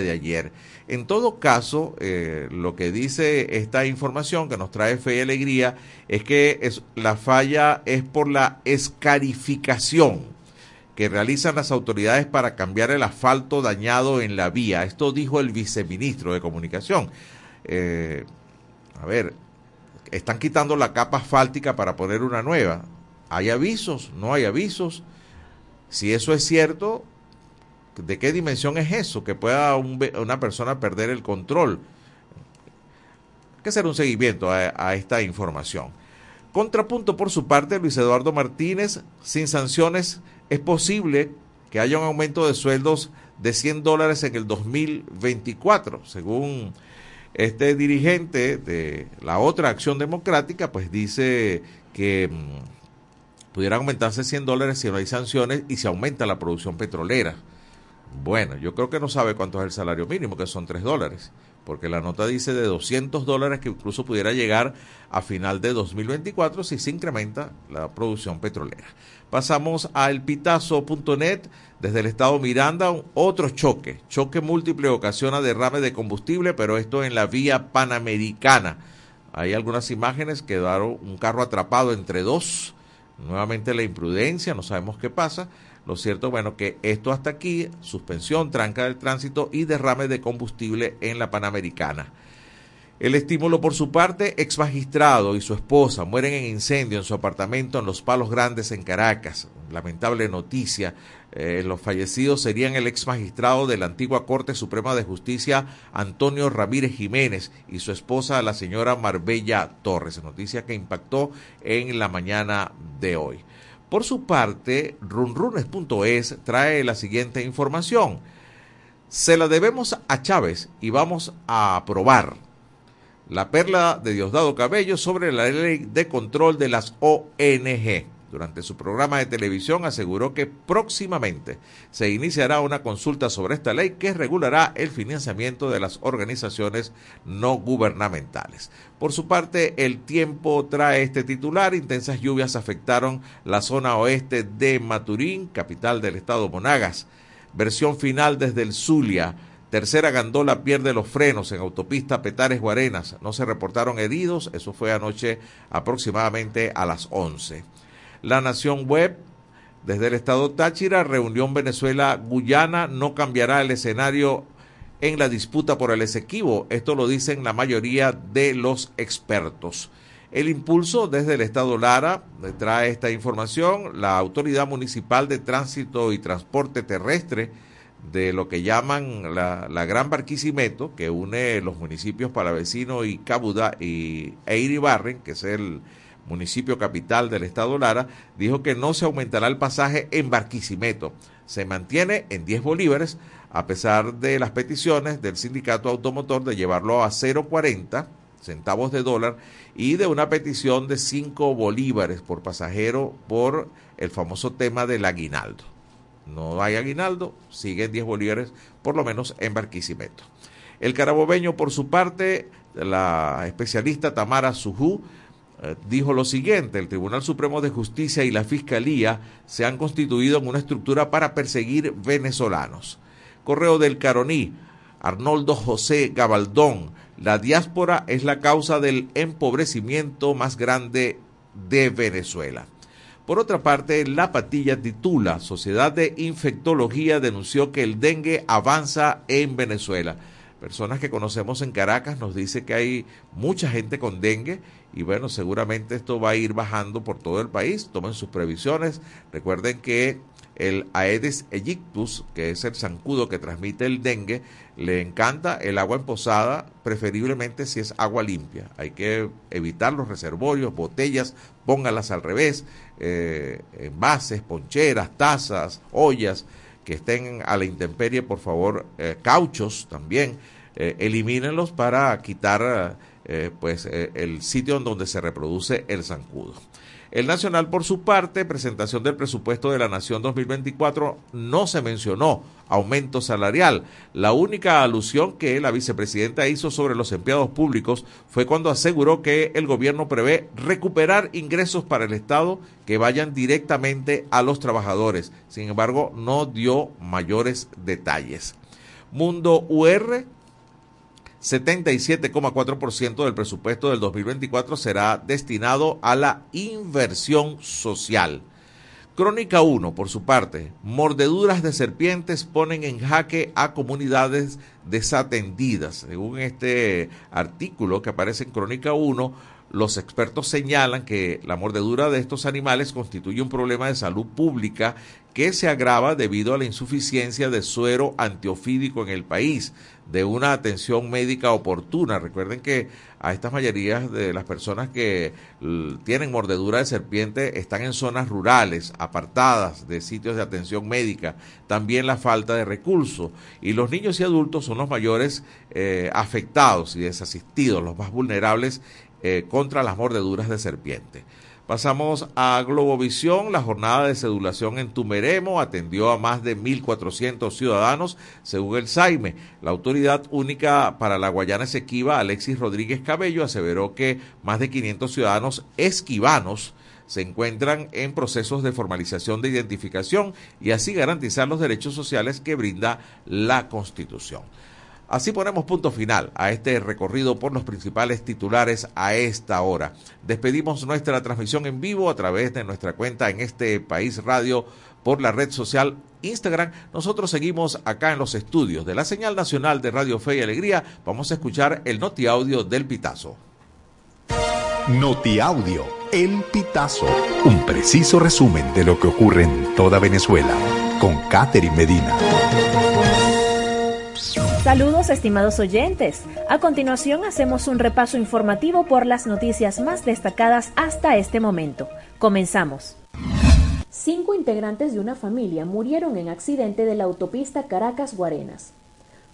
de ayer. En todo caso, eh, lo que dice esta información que nos trae fe y alegría es que es, la falla es por la escarificación que realizan las autoridades para cambiar el asfalto dañado en la vía. Esto dijo el viceministro de Comunicación. Eh, a ver, están quitando la capa asfáltica para poner una nueva. ¿Hay avisos? ¿No hay avisos? Si eso es cierto, ¿De qué dimensión es eso? Que pueda una persona perder el control. Hay que hacer un seguimiento a, esta información. Contrapunto por su parte, Luis Eduardo Martínez, sin sanciones es posible que haya un aumento de sueldos de 100 dólares en el 2024, según este dirigente de la otra acción democrática, pues dice que mm, pudieran aumentarse 100 dólares si no hay sanciones y se aumenta la producción petrolera. Bueno, yo creo que no sabe cuánto es el salario mínimo, que son 3 dólares, porque la nota dice de 200 dólares que incluso pudiera llegar a final de 2024 si se incrementa la producción petrolera. Pasamos a elpitazo.net. Desde el estado Miranda, otro choque. Choque múltiple ocasiona derrame de combustible, pero esto en la vía panamericana. Hay algunas imágenes, quedaron un carro atrapado entre dos. Nuevamente la imprudencia, no sabemos qué pasa. Lo cierto, bueno, que esto hasta aquí, suspensión, tranca del tránsito y derrame de combustible en la Panamericana. El estímulo por su parte, ex magistrado y su esposa mueren en incendio en su apartamento en Los Palos Grandes en Caracas. Lamentable noticia. Eh, los fallecidos serían el ex magistrado de la antigua Corte Suprema de Justicia Antonio Ramírez Jiménez y su esposa la señora Marbella Torres. Noticia que impactó en la mañana de hoy. Por su parte, runrunes.es trae la siguiente información. Se la debemos a Chávez y vamos a aprobar la perla de Diosdado Cabello sobre la ley de control de las ONG. Durante su programa de televisión aseguró que próximamente se iniciará una consulta sobre esta ley que regulará el financiamiento de las organizaciones no gubernamentales. Por su parte, el tiempo trae este titular. Intensas lluvias afectaron la zona oeste de Maturín, capital del estado Monagas. Versión final desde el Zulia. Tercera gandola pierde los frenos en autopista Petares Guarenas. No se reportaron heridos. Eso fue anoche aproximadamente a las 11. La Nación Web, desde el estado Táchira, reunión Venezuela-Guyana, no cambiará el escenario en la disputa por el Esequibo. Esto lo dicen la mayoría de los expertos. El impulso desde el Estado Lara trae esta información. La Autoridad Municipal de Tránsito y Transporte Terrestre de lo que llaman la, Gran Barquisimeto, que une los municipios Palavecino y Cabuda y Eiribarren, que es el, municipio capital del estado Lara, dijo que no se aumentará el pasaje en Barquisimeto. Se mantiene en 10 bolívares a pesar de las peticiones del sindicato automotor de llevarlo a 0,40 centavos de dólar y de una petición de 5 bolívares por pasajero por el famoso tema del aguinaldo. No hay aguinaldo, siguen 10 bolívares por lo menos en Barquisimeto. El carabobeño, por su parte, la especialista Tamara Sujú, dijo lo siguiente, el Tribunal Supremo de Justicia y la Fiscalía se han constituido en una estructura para perseguir venezolanos. Correo del Caroní, Arnoldo José Gabaldón, la diáspora es la causa del empobrecimiento más grande de Venezuela. Por otra parte, La Patilla titula, Sociedad de Infectología denunció que el dengue avanza en Venezuela. Personas que conocemos en Caracas nos dice que hay mucha gente con dengue y bueno, seguramente esto va a ir bajando por todo el país. Tomen sus previsiones. Recuerden que el Aedes aegyptus, que es el zancudo que transmite el dengue, le encanta el agua emposada, preferiblemente si es agua limpia. Hay que evitar los reservorios, botellas, póngalas al revés, eh, envases, poncheras, tazas, ollas que estén a la intemperie, por favor, eh, cauchos también, eh, elimínenlos para quitar eh, pues eh, el sitio en donde se reproduce el zancudo. El Nacional, por su parte, presentación del presupuesto de la Nación 2024, no se mencionó aumento salarial. La única alusión que la vicepresidenta hizo sobre los empleados públicos fue cuando aseguró que el gobierno prevé recuperar ingresos para el Estado que vayan directamente a los trabajadores. Sin embargo, no dio mayores detalles. Mundo UR, 77,4% del presupuesto del 2024 será destinado a la inversión social. Crónica 1, por su parte, mordeduras de serpientes ponen en jaque a comunidades desatendidas. Según este artículo que aparece en Crónica 1, los expertos señalan que la mordedura de estos animales constituye un problema de salud pública que se agrava debido a la insuficiencia de suero antiofídico en el país, de una atención médica oportuna. Recuerden que a estas mayorías de las personas que tienen mordedura de serpiente están en zonas rurales, apartadas de sitios de atención médica, también la falta de recursos. Y los niños y adultos son los mayores eh, afectados y desasistidos, los más vulnerables eh, contra las mordeduras de serpiente. Pasamos a Globovisión. La jornada de sedulación en Tumeremo atendió a más de 1.400 ciudadanos, según el SAIME. La autoridad única para la Guayana Esequiba, Alexis Rodríguez Cabello, aseveró que más de 500 ciudadanos esquivanos se encuentran en procesos de formalización de identificación y así garantizar los derechos sociales que brinda la Constitución. Así ponemos punto final a este recorrido por los principales titulares a esta hora. Despedimos nuestra transmisión en vivo a través de nuestra cuenta en este país radio por la red social Instagram. Nosotros seguimos acá en los estudios de la señal nacional de Radio Fe y Alegría. Vamos a escuchar el noti audio del Pitazo. Noti audio, el Pitazo. Un preciso resumen de lo que ocurre en toda Venezuela con Catherine Medina. Saludos estimados oyentes. A continuación hacemos un repaso informativo por las noticias más destacadas hasta este momento. Comenzamos. Cinco integrantes de una familia murieron en accidente de la autopista Caracas-Guarenas.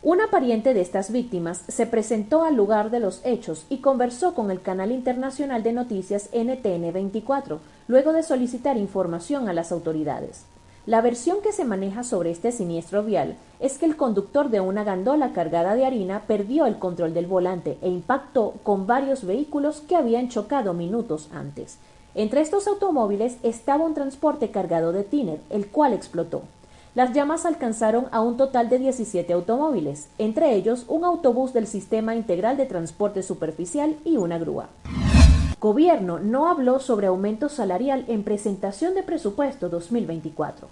Una pariente de estas víctimas se presentó al lugar de los hechos y conversó con el canal internacional de noticias NTN 24, luego de solicitar información a las autoridades. La versión que se maneja sobre este siniestro vial es que el conductor de una gandola cargada de harina perdió el control del volante e impactó con varios vehículos que habían chocado minutos antes. Entre estos automóviles estaba un transporte cargado de tiner, el cual explotó. Las llamas alcanzaron a un total de 17 automóviles, entre ellos un autobús del Sistema Integral de Transporte Superficial y una grúa. Gobierno no habló sobre aumento salarial en presentación de presupuesto 2024.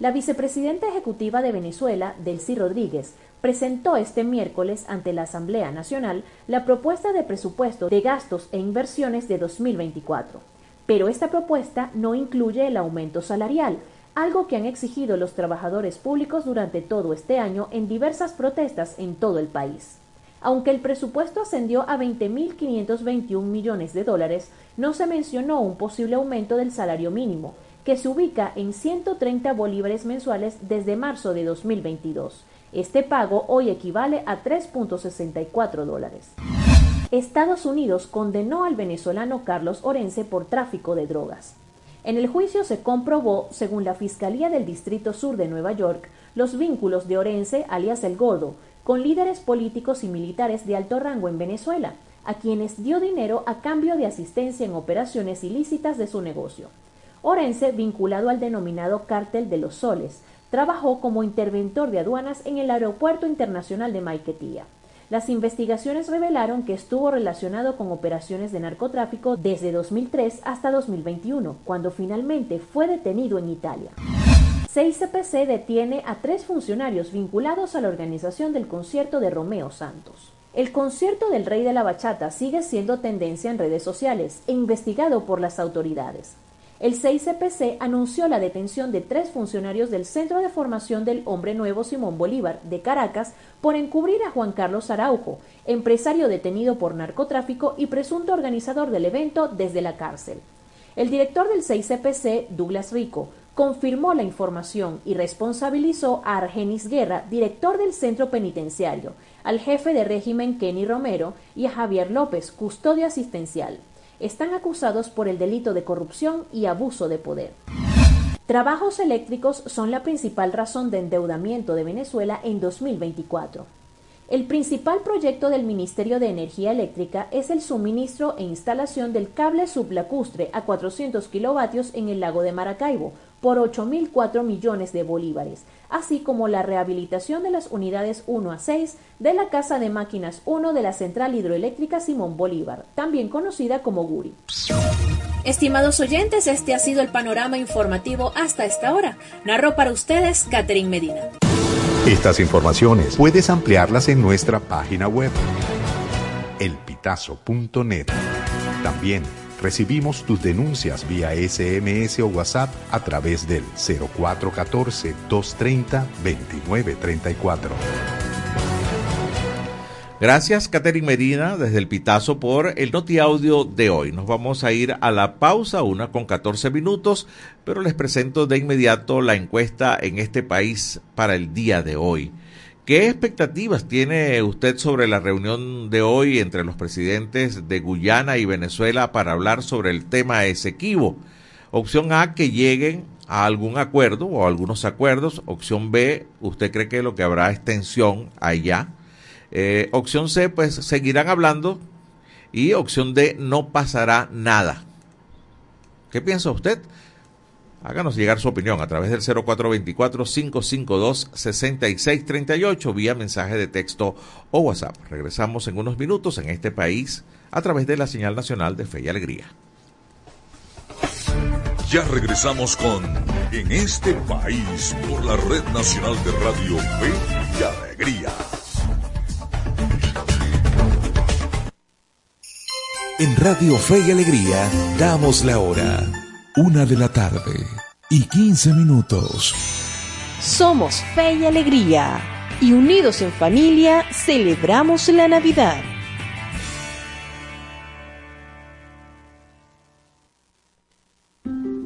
La vicepresidenta ejecutiva de Venezuela, Delcy Rodríguez, presentó este miércoles ante la Asamblea Nacional la propuesta de presupuesto de gastos e inversiones de 2024. Pero esta propuesta no incluye el aumento salarial, algo que han exigido los trabajadores públicos durante todo este año en diversas protestas en todo el país. Aunque el presupuesto ascendió a 20.521 millones de dólares, no se mencionó un posible aumento del salario mínimo, que se ubica en 130 bolívares mensuales desde marzo de 2022. Este pago hoy equivale a 3.64 dólares. Estados Unidos condenó al venezolano Carlos Orense por tráfico de drogas. En el juicio se comprobó, según la Fiscalía del Distrito Sur de Nueva York, los vínculos de Orense, alias El Gordo, con líderes políticos y militares de alto rango en Venezuela, a quienes dio dinero a cambio de asistencia en operaciones ilícitas de su negocio. Orense, vinculado al denominado Cártel de los Soles, trabajó como interventor de aduanas en el Aeropuerto Internacional de Maiquetía. Las investigaciones revelaron que estuvo relacionado con operaciones de narcotráfico desde 2003 hasta 2021, cuando finalmente fue detenido en Italia. 6CPC detiene a tres funcionarios vinculados a la organización del concierto de Romeo Santos. El concierto del Rey de la Bachata sigue siendo tendencia en redes sociales e investigado por las autoridades. El 6CPC anunció la detención de tres funcionarios del Centro de Formación del Hombre Nuevo Simón Bolívar de Caracas por encubrir a Juan Carlos Araujo, empresario detenido por narcotráfico y presunto organizador del evento desde la cárcel. El director del 6CPC, Douglas Rico, confirmó la información y responsabilizó a Argenis Guerra, director del centro penitenciario, al jefe de régimen Kenny Romero y a Javier López, custodio asistencial. Están acusados por el delito de corrupción y abuso de poder. Trabajos eléctricos son la principal razón de endeudamiento de Venezuela en 2024. El principal proyecto del Ministerio de Energía Eléctrica es el suministro e instalación del cable sublacustre a 400 kilovatios en el lago de Maracaibo, por 8.004 millones de bolívares, así como la rehabilitación de las unidades 1 a 6 de la Casa de Máquinas 1 de la Central Hidroeléctrica Simón Bolívar, también conocida como Guri. Estimados oyentes, este ha sido el panorama informativo hasta esta hora. Narró para ustedes Catherine Medina. Estas informaciones puedes ampliarlas en nuestra página web elpitazo.net. También recibimos tus denuncias vía SMS o WhatsApp a través del 0414-230-2934. Gracias, Catherine Medina, desde el Pitazo, por el Noti Audio de hoy. Nos vamos a ir a la pausa, una con 14 minutos, pero les presento de inmediato la encuesta en este país para el día de hoy. ¿Qué expectativas tiene usted sobre la reunión de hoy entre los presidentes de Guyana y Venezuela para hablar sobre el tema Esequibo? Opción A, que lleguen a algún acuerdo o algunos acuerdos. Opción B, usted cree que lo que habrá es tensión allá. Eh, opción C, pues seguirán hablando. Y opción D, no pasará nada. ¿Qué piensa usted? Háganos llegar su opinión a través del 0424-552-6638 vía mensaje de texto o WhatsApp. Regresamos en unos minutos en este país a través de la señal nacional de Fe y Alegría. Ya regresamos con En este país por la Red Nacional de Radio Fe y Alegría. En Radio Fe y Alegría damos la hora. Una de la tarde y 15 minutos. Somos fe y alegría y unidos en familia celebramos la Navidad.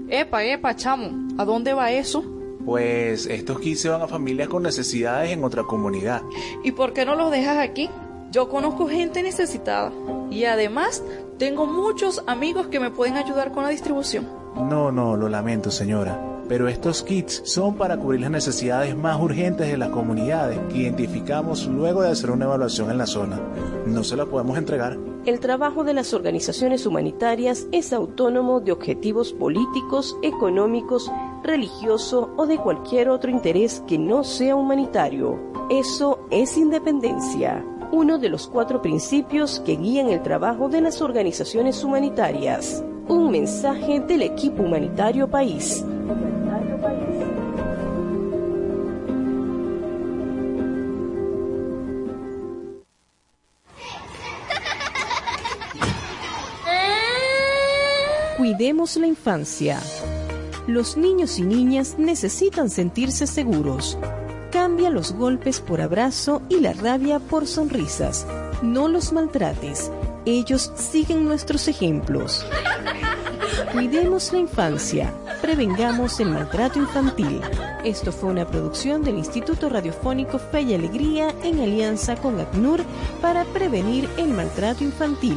Epa, epa, chamo, ¿a dónde va eso? Pues estos 15 van a familias con necesidades en otra comunidad. ¿Y por qué no los dejas aquí? Yo conozco gente necesitada y además tengo muchos amigos que me pueden ayudar con la distribución. No, no, lo lamento, señora. Pero estos kits son para cubrir las necesidades más urgentes de las comunidades que identificamos luego de hacer una evaluación en la zona. No se la podemos entregar. El trabajo de las organizaciones humanitarias es autónomo de objetivos políticos, económicos, religioso o de cualquier otro interés que no sea humanitario. Eso es independencia, uno de los cuatro principios que guían el trabajo de las organizaciones humanitarias. Un mensaje del equipo humanitario país. Cuidemos la infancia. Los niños y niñas necesitan sentirse seguros. Cambia los golpes por abrazo y la rabia por sonrisas. No los maltrates ellos siguen nuestros ejemplos. Cuidemos la infancia, prevengamos el maltrato infantil. Esto fue una producción del Instituto Radiofónico Fe y Alegría en alianza con ACNUR para prevenir el maltrato infantil.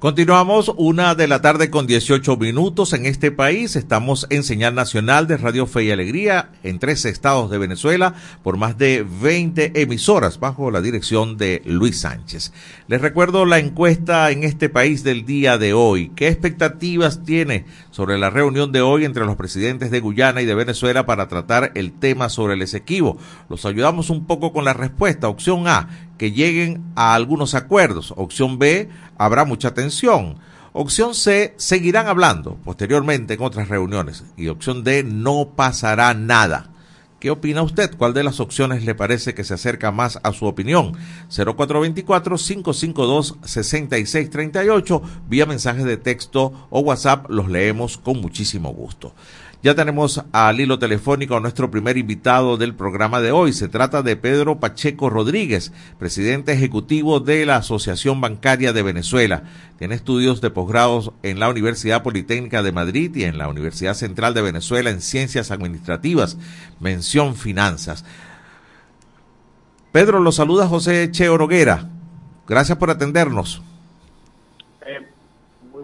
Continuamos una de la tarde con 18 minutos en este país. Estamos en señal nacional de Radio Fe y Alegría en tres estados de Venezuela por más de 20 emisoras bajo la dirección de Luis Sánchez. Les recuerdo la encuesta en este país del día de hoy. ¿Qué expectativas tiene sobre la reunión de hoy entre los presidentes de Guyana y de Venezuela para tratar el tema sobre el Esequibo? Los ayudamos un poco con la respuesta. Opción A, que lleguen a algunos acuerdos. Opción B, habrá mucha tensión. Opción C, seguirán hablando posteriormente en otras reuniones. Y opción D, no pasará nada. ¿Qué opina usted? ¿Cuál de las opciones le parece que se acerca más a su opinión? 0424-552-6638, vía mensajes de texto o WhatsApp, los leemos con muchísimo gusto. Ya tenemos al hilo telefónico a nuestro primer invitado del programa de hoy. Se trata de Pedro Pacheco Rodríguez, presidente ejecutivo de la Asociación Bancaria de Venezuela. Tiene estudios de posgrados en la Universidad Politécnica de Madrid y en la Universidad Central de Venezuela en Ciencias Administrativas, mención Finanzas. Pedro, lo saluda José Che Oroguera. Gracias por atendernos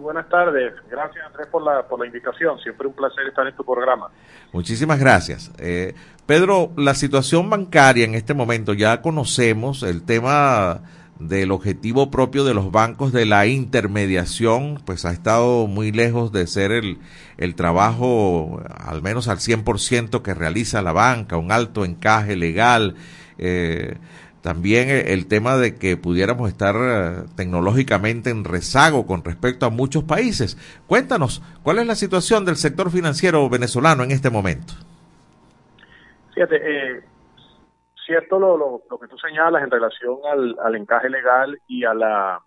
buenas tardes. Gracias Andrés por la, por la invitación. Siempre un placer estar en tu programa. Muchísimas gracias. Eh, Pedro, la situación bancaria en este momento, ya conocemos el tema del objetivo propio de los bancos de la intermediación, pues ha estado muy lejos de ser el, el trabajo, al menos al 100% que realiza la banca, un alto encaje legal. Eh, también el tema de que pudiéramos estar eh, tecnológicamente en rezago con respecto a muchos países. Cuéntanos, ¿cuál es la situación del sector financiero venezolano en este momento? Fíjate, eh, cierto lo, lo, que tú señalas en relación al, encaje legal y a la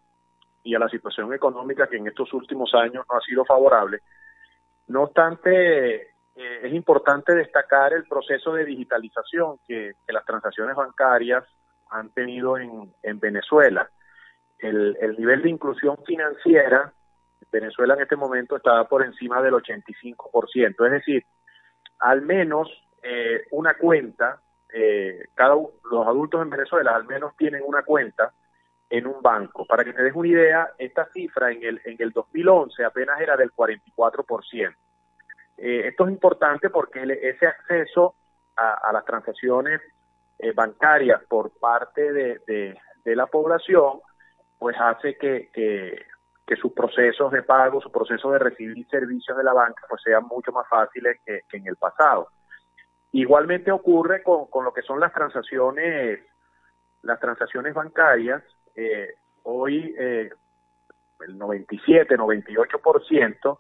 y a la situación económica que en estos últimos años no ha sido favorable. No obstante, eh, es importante destacar el proceso de digitalización que las transacciones bancarias han tenido en, en Venezuela. El, el, nivel de inclusión financiera, Venezuela en este momento está por encima del 85%, es decir, al menos eh, una cuenta, eh, cada los adultos en Venezuela al menos tienen una cuenta en un banco. Para que te des una idea, esta cifra en el, en el 2011 apenas era del 44%. Eh, esto es importante porque ese acceso a, a las transacciones eh, bancarias por parte de, la población, pues hace que, sus procesos de pago, su proceso de recibir servicios de la banca, pues sean mucho más fáciles que, en el pasado. Igualmente ocurre con, con, lo que son las transacciones, las transacciones bancarias. Eh, hoy eh, el 97, 98%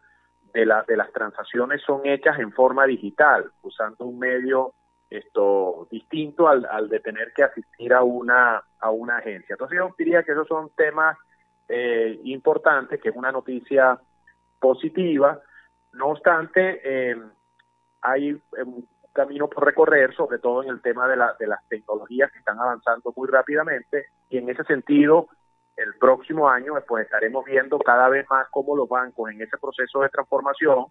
de, la, de las transacciones son hechas en forma digital, usando un medio esto distinto al, al, de tener que asistir a una a una agencia. Entonces yo diría que esos son temas eh, importantes, que es una noticia positiva. No obstante, eh, hay un camino por recorrer, sobre todo en el tema de, la, de las tecnologías que están avanzando muy rápidamente y en ese sentido el próximo año pues estaremos viendo cada vez más cómo los bancos en ese proceso de transformación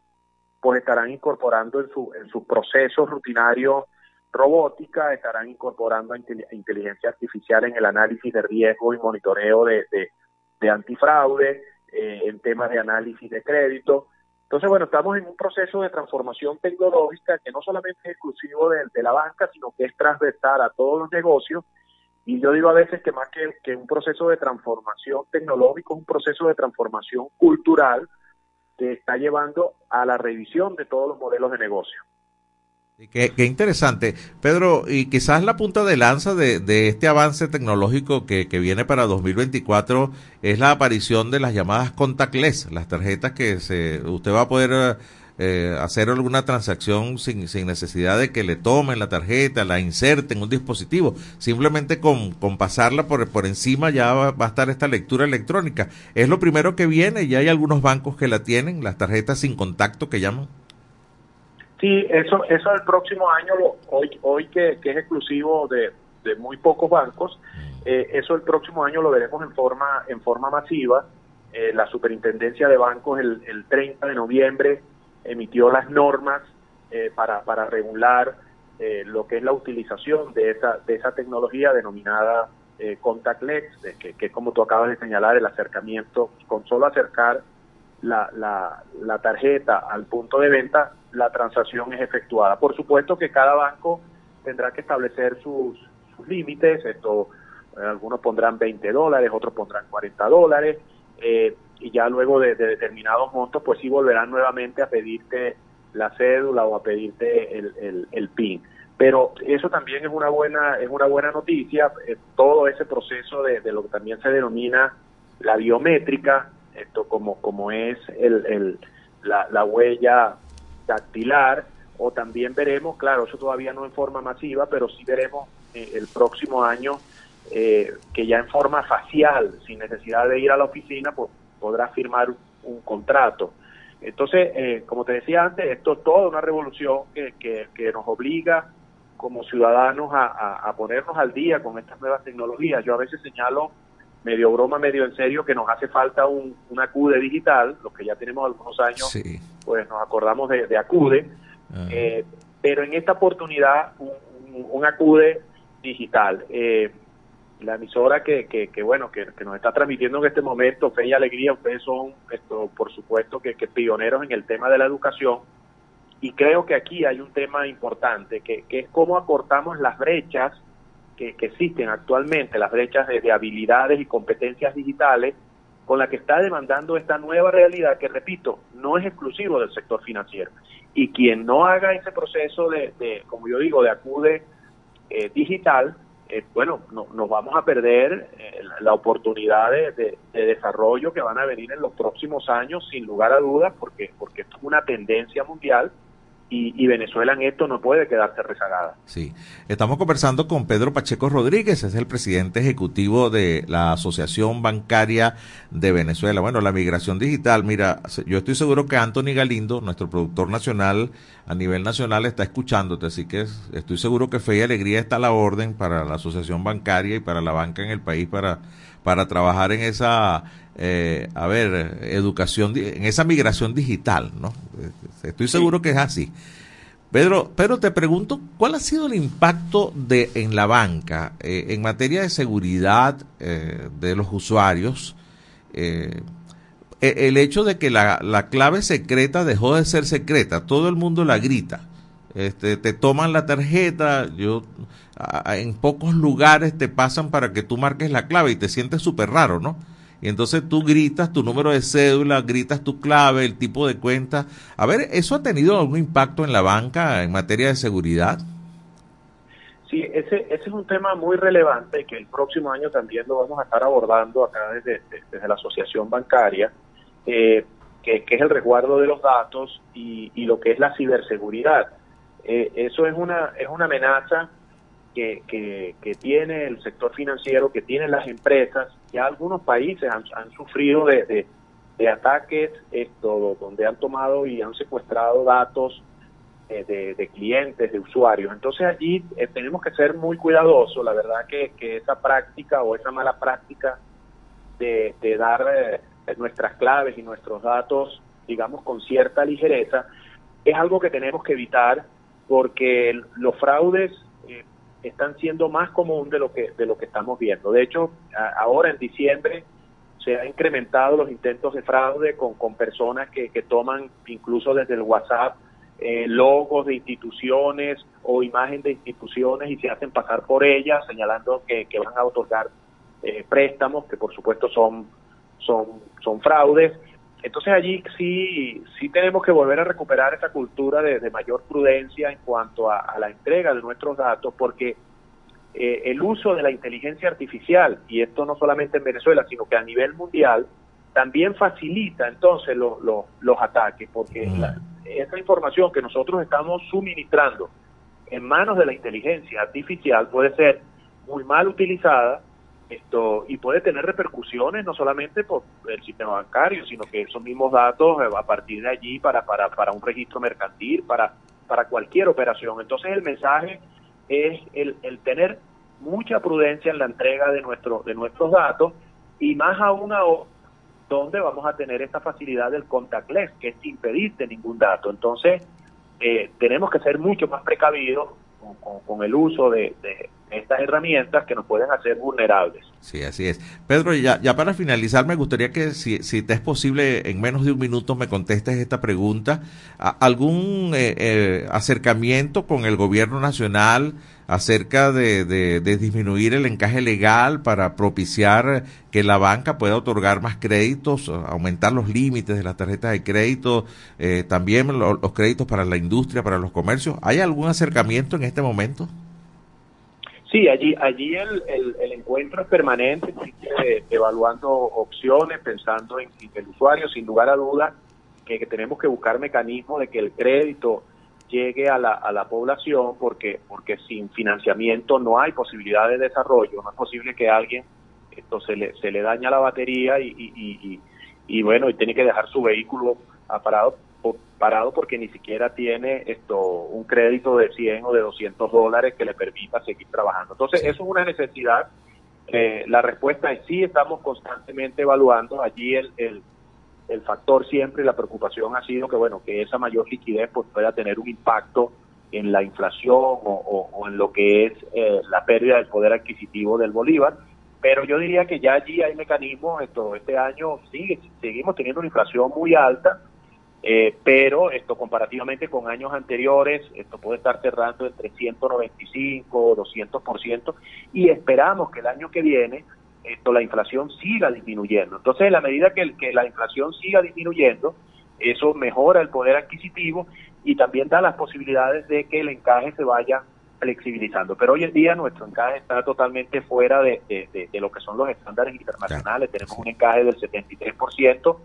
pues estarán incorporando en, su, en sus procesos rutinarios robótica, estarán incorporando inteligencia artificial en el análisis de riesgo y monitoreo de, de, antifraude, eh, en temas de análisis de crédito. Entonces, bueno, estamos en un proceso de transformación tecnológica que no solamente es exclusivo de, la banca, sino que es transversal a todos los negocios. Y yo digo a veces que más que, que un proceso de transformación tecnológico, es un proceso de transformación cultural que está llevando a la revisión de todos los modelos de negocio. Qué, interesante. Pedro, y quizás la punta de lanza de, este avance tecnológico que, viene para 2024 es la aparición de las llamadas contactless, las tarjetas que se, usted va a poder eh, hacer alguna transacción sin, sin, necesidad de que le tomen la tarjeta, la inserten en un dispositivo. Simplemente con, pasarla por, por encima ya va, va, a estar esta lectura electrónica. Es lo primero que viene y hay algunos bancos que la tienen, las tarjetas sin contacto que llaman. Sí, eso, eso el próximo año, hoy, hoy que, es exclusivo de, muy pocos bancos, eh, eso el próximo año lo veremos en forma, en forma masiva. Eh, la Superintendencia de Bancos el, el 30 de noviembre emitió las normas eh, para, para regular lo que es la utilización de esa, de esa tecnología denominada contactless, que, que como tú acabas de señalar, el acercamiento, con solo acercar la, la, la tarjeta al punto de venta, la transacción es efectuada. Por supuesto que cada banco tendrá que establecer sus, límites, esto eh, algunos pondrán 20 dólares, otros pondrán 40 dólares, eh, y ya luego de, determinados montos, pues sí volverán nuevamente a pedirte la cédula o a pedirte el, el, PIN. Pero eso también es una buena, es una buena noticia, eh, todo ese proceso de, lo que también se denomina la biométrica, esto como, como es el, el la, la huella dactilar, o también veremos, claro, eso todavía no en forma masiva, pero sí veremos eh, el próximo año eh, que ya en forma facial, sin necesidad de ir a la oficina, pues podrá firmar un, contrato. Entonces, eh, como te decía antes, esto es toda una revolución que, que, nos obliga como ciudadanos a, ponernos al día con estas nuevas tecnologías. Yo a veces señalo, medio broma, medio en serio, que nos hace falta un, un acude digital, los que ya tenemos algunos años, pues nos acordamos de, acude, eh, pero en esta oportunidad un, acude digital. Eh, la emisora que, que, bueno que, nos está transmitiendo en este momento fe y alegría ustedes son esto por supuesto que, pioneros en el tema de la educación. Y creo que aquí hay un tema importante que, es cómo acortamos las brechas que, existen actualmente las brechas de, habilidades y competencias digitales con la que está demandando esta nueva realidad que repito no es exclusivo del sector financiero. Y quien no haga ese proceso de, como yo digo de acude eh, digital eh, bueno, no, nos vamos a perder eh, la oportunidad de, desarrollo que van a venir en los próximos años, sin lugar a dudas, porque, porque esto es una tendencia mundial y, Venezuela en esto no puede quedarse rezagada. Sí, estamos conversando con Pedro Pacheco Rodríguez, es el presidente ejecutivo de la Asociación Bancaria de Venezuela. Bueno, la migración digital, mira, yo estoy seguro que Anthony Galindo, nuestro productor nacional a nivel nacional, está escuchándote, así que estoy seguro que Fe y Alegría está a la orden para la Asociación Bancaria y para la banca en el país para, para trabajar en esa eh, a ver, educación, en esa migración digital, ¿no? Estoy seguro que es así. Pedro, pero te pregunto, ¿cuál ha sido el impacto de en la banca eh, en materia de seguridad eh, de los usuarios? E, el hecho de que la, la, clave secreta dejó de ser secreta, todo el mundo la grita. Este, te toman la tarjeta, yo en pocos lugares te pasan para que tú marques la clave y te sientes súper raro, ¿no? Y entonces tú gritas tu número de cédula, gritas tu clave, el tipo de cuenta. A ver, ¿eso ha tenido algún impacto en la banca en materia de seguridad? Sí, ese, ese es un tema muy relevante que el próximo año también lo vamos a estar abordando acá desde, desde la Asociación Bancaria, eh, que, es el resguardo de los datos y, y lo que es la ciberseguridad. Eh, eso es una, es una amenaza que, que, tiene el sector financiero, que tienen las empresas. Ya algunos países han, sufrido de, ataques donde han tomado y han secuestrado datos eh, de, clientes, de usuarios. Entonces allí eh, tenemos que ser muy cuidadosos. La verdad que, que esa práctica o esa mala práctica de dar eh, nuestras claves y nuestros datos, digamos, con cierta ligereza, es algo que tenemos que evitar porque los fraudes están siendo más común de lo que de lo que estamos viendo. De hecho, ahora en diciembre se han incrementado los intentos de fraude con, con personas que, que toman incluso desde el WhatsApp eh, logos de instituciones o imagen de instituciones y se hacen pasar por ellas señalando que, que van a otorgar eh, préstamos que por supuesto son son son fraudes entonces allí sí, sí tenemos que volver a recuperar esa cultura de, mayor prudencia en cuanto a, la entrega de nuestros datos, porque eh, el uso de la inteligencia artificial, y esto no solamente en Venezuela, sino que a nivel mundial, también facilita entonces los ataques, porque esa información que nosotros estamos suministrando en manos de la inteligencia artificial puede ser muy mal utilizada esto y puede tener repercusiones no solamente por el sistema bancario, sino que esos mismos datos eh, a partir de allí para, para, para un registro mercantil, para, para cualquier operación. Entonces el mensaje es el, el tener mucha prudencia en la entrega de, nuestro, de nuestros datos y más aún ahora donde vamos a tener esta facilidad del contactless, que es sin pedirte ningún dato. Entonces, eh, tenemos que ser mucho más precavidos con, el uso de, estas herramientas que nos pueden hacer vulnerables. Sí, así es. Pedro, ya, ya para finalizar, me gustaría que si, si te es posible, en menos de un minuto me contestes esta pregunta. ¿Algún eh, eh, acercamiento con el gobierno nacional acerca de, de, disminuir el encaje legal para propiciar que la banca pueda otorgar más créditos, aumentar los límites de las tarjetas de crédito, eh, también los créditos para la industria, para los comercios? ¿Hay algún acercamiento en este momento? Sí, allí, allí el, el, encuentro es permanente, evaluando opciones, pensando en, el usuario, sin lugar a dudas, que, tenemos que buscar mecanismos de que el crédito llegue a la, a la población, porque, porque sin financiamiento no hay posibilidad de desarrollo, no es posible que alguien esto se le, se le daña la batería y, y, y, y bueno, y tiene que dejar su vehículo parado parado porque ni siquiera tiene esto un crédito de 100 o de 200 dólares que le permita seguir trabajando. Entonces, eso es una necesidad. Eh, la respuesta es sí, estamos constantemente evaluando. Allí el, el, factor siempre y la preocupación ha sido que, bueno, que esa mayor liquidez pues, pueda tener un impacto en la inflación o, o, en lo que es eh, la pérdida del poder adquisitivo del Bolívar. Pero yo diría que ya allí hay mecanismos, esto, este año sigue, seguimos teniendo una inflación muy alta, eh, pero esto comparativamente con años anteriores, esto puede estar cerrando entre 195 o 200% y esperamos que el año que viene esto la inflación siga disminuyendo. Entonces, en la medida que, que la inflación siga disminuyendo, eso mejora el poder adquisitivo y también da las posibilidades de que el encaje se vaya flexibilizando. Pero hoy en día nuestro encaje está totalmente fuera de, de lo que son los estándares internacionales. Tenemos un encaje del 73%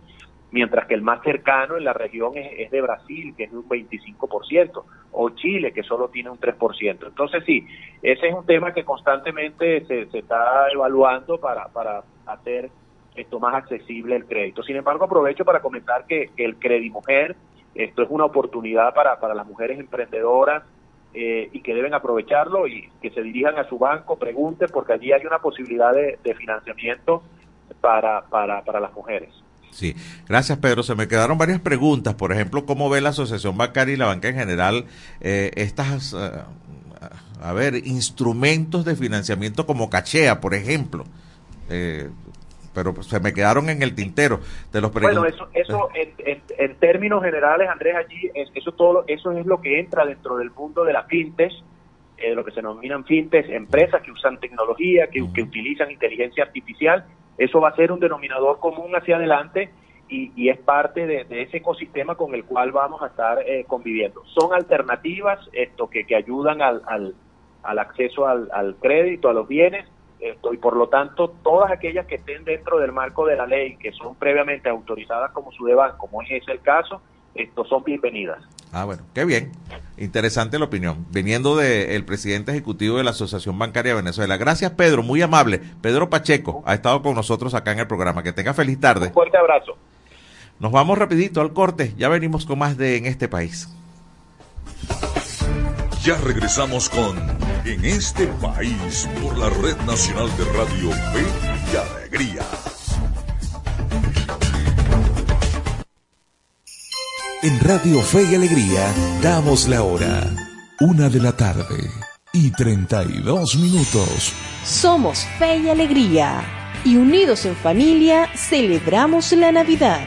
mientras que el más cercano en la región es, de Brasil, que es de un 25%, o Chile, que solo tiene un 3%. Entonces, sí, ese es un tema que constantemente se, se está evaluando para, para hacer esto más accesible el crédito. Sin embargo, aprovecho para comentar que, el Credimujer, esto es una oportunidad para, para las mujeres emprendedoras eh, y que deben aprovecharlo y que se dirijan a su banco, pregunten, porque allí hay una posibilidad de, de financiamiento para, para, para las mujeres. Sí, gracias Pedro. Se me quedaron varias preguntas. Por ejemplo, ¿cómo ve la Asociación Bancaria y la banca en general eh, estas, eh, a ver, instrumentos de financiamiento como Cachea, por ejemplo? Eh, pero se me quedaron en el tintero de los Bueno, eso, eso en, términos generales, Andrés, allí eso todo eso es lo que entra dentro del mundo de la fintech, lo que se denominan fintech, empresas que usan tecnología, que, que utilizan inteligencia artificial eso va a ser un denominador común hacia adelante y, es parte de, ese ecosistema con el cual vamos a estar eh, conviviendo. Son alternativas esto que, que ayudan al, al, acceso al, crédito, a los bienes, esto, y por lo tanto todas aquellas que estén dentro del marco de la ley, que son previamente autorizadas como SUDEBAN, como es ese el caso, esto son bienvenidas. Ah, bueno, qué bien. Interesante la opinión. Viniendo del presidente ejecutivo de la Asociación Bancaria de Venezuela. Gracias, Pedro. Muy amable. Pedro Pacheco ha estado con nosotros acá en el programa. Que tenga feliz tarde. Un fuerte abrazo. Nos vamos rapidito al corte. Ya venimos con más de En este país. Ya regresamos con En este país por la Red Nacional de Radio Fe y Alegría. En Radio Fe y Alegría damos la hora. Una de la tarde y 32 minutos. Somos Fe y Alegría y unidos en familia celebramos la Navidad.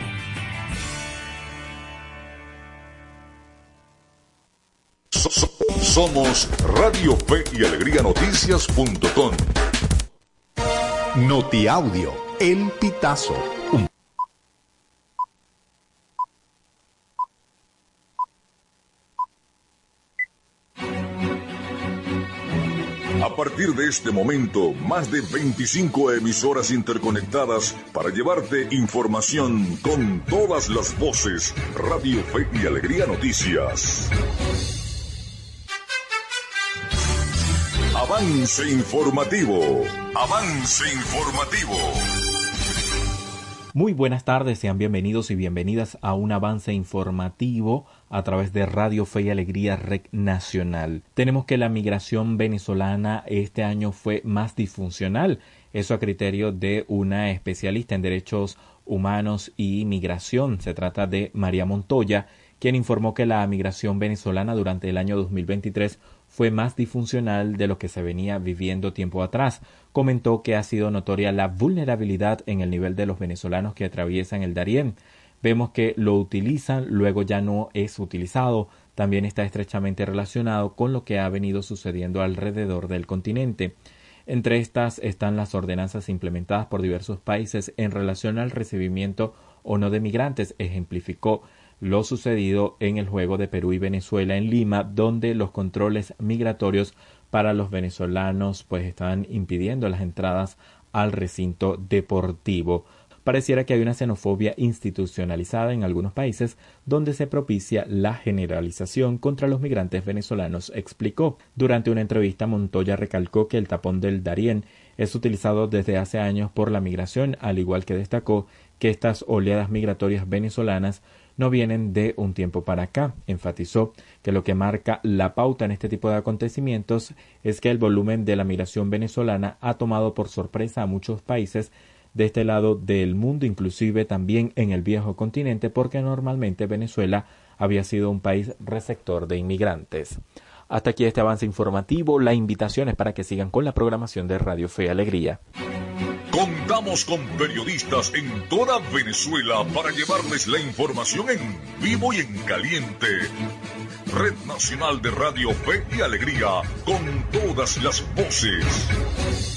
Somos Radio Fe y Alegría Noticias.com. Notiaudio, El Pitazo A partir de este momento, más de 25 emisoras interconectadas para llevarte información con todas las voces. Radio Fe y Alegría Noticias. Avance informativo. Avance informativo. Muy buenas tardes, sean bienvenidos y bienvenidas a un avance informativo a través de Radio Fe y Alegría Rec Nacional. Tenemos que la migración venezolana este año fue más disfuncional, eso a criterio de una especialista en derechos humanos y migración. Se trata de María Montoya, quien informó que la migración venezolana durante el año 2023 fue más disfuncional de lo que se venía viviendo tiempo atrás. Comentó que ha sido notoria la vulnerabilidad en el nivel de los venezolanos que atraviesan el Darién. Vemos que lo utilizan, luego ya no es utilizado. También está estrechamente relacionado con lo que ha venido sucediendo alrededor del continente. Entre estas están las ordenanzas implementadas por diversos países en relación al recibimiento o no de migrantes, ejemplificó lo sucedido en el juego de Perú y Venezuela en Lima, donde los controles migratorios para los venezolanos pues estaban impidiendo las entradas al recinto deportivo. Pareciera que hay una xenofobia institucionalizada en algunos países donde se propicia la generalización contra los migrantes venezolanos, explicó. Durante una entrevista, Montoya recalcó que el tapón del Darién es utilizado desde hace años por la migración, al igual que destacó que estas oleadas migratorias venezolanas no vienen de un tiempo para acá. Enfatizó que lo que marca la pauta en este tipo de acontecimientos es que el volumen de la migración venezolana ha tomado por sorpresa a muchos países de este lado del mundo, inclusive también en el viejo continente, porque normalmente Venezuela había sido un país receptor de inmigrantes. Hasta aquí este avance informativo. La invitación es para que sigan con la programación de Radio Fe y Alegría. Contamos con periodistas en toda Venezuela para llevarles la información en vivo y en caliente. Red Nacional de Radio Fe y Alegría, con todas las voces.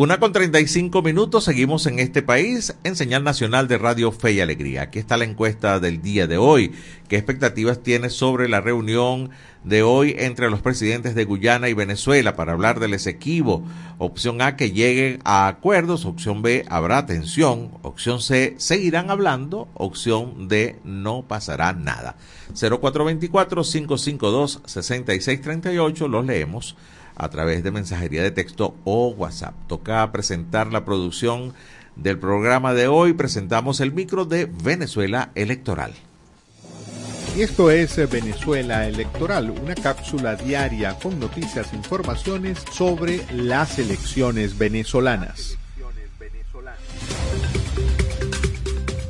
Una con 35 minutos, seguimos en este país en señal nacional de Radio Fe y Alegría. Aquí está la encuesta del día de hoy. ¿Qué expectativas tiene sobre la reunión de hoy entre los presidentes de Guyana y Venezuela para hablar del Esequibo? Opción A, que lleguen a acuerdos. Opción B, habrá tensión. Opción C, seguirán hablando. Opción D, no pasará nada. 0424-552-6638, los leemos a través de mensajería de texto o WhatsApp. Toca presentar la producción del programa de hoy. Presentamos el micro de Venezuela Electoral. Y esto es Venezuela Electoral, una cápsula diaria con noticias e informaciones sobre las elecciones venezolanas.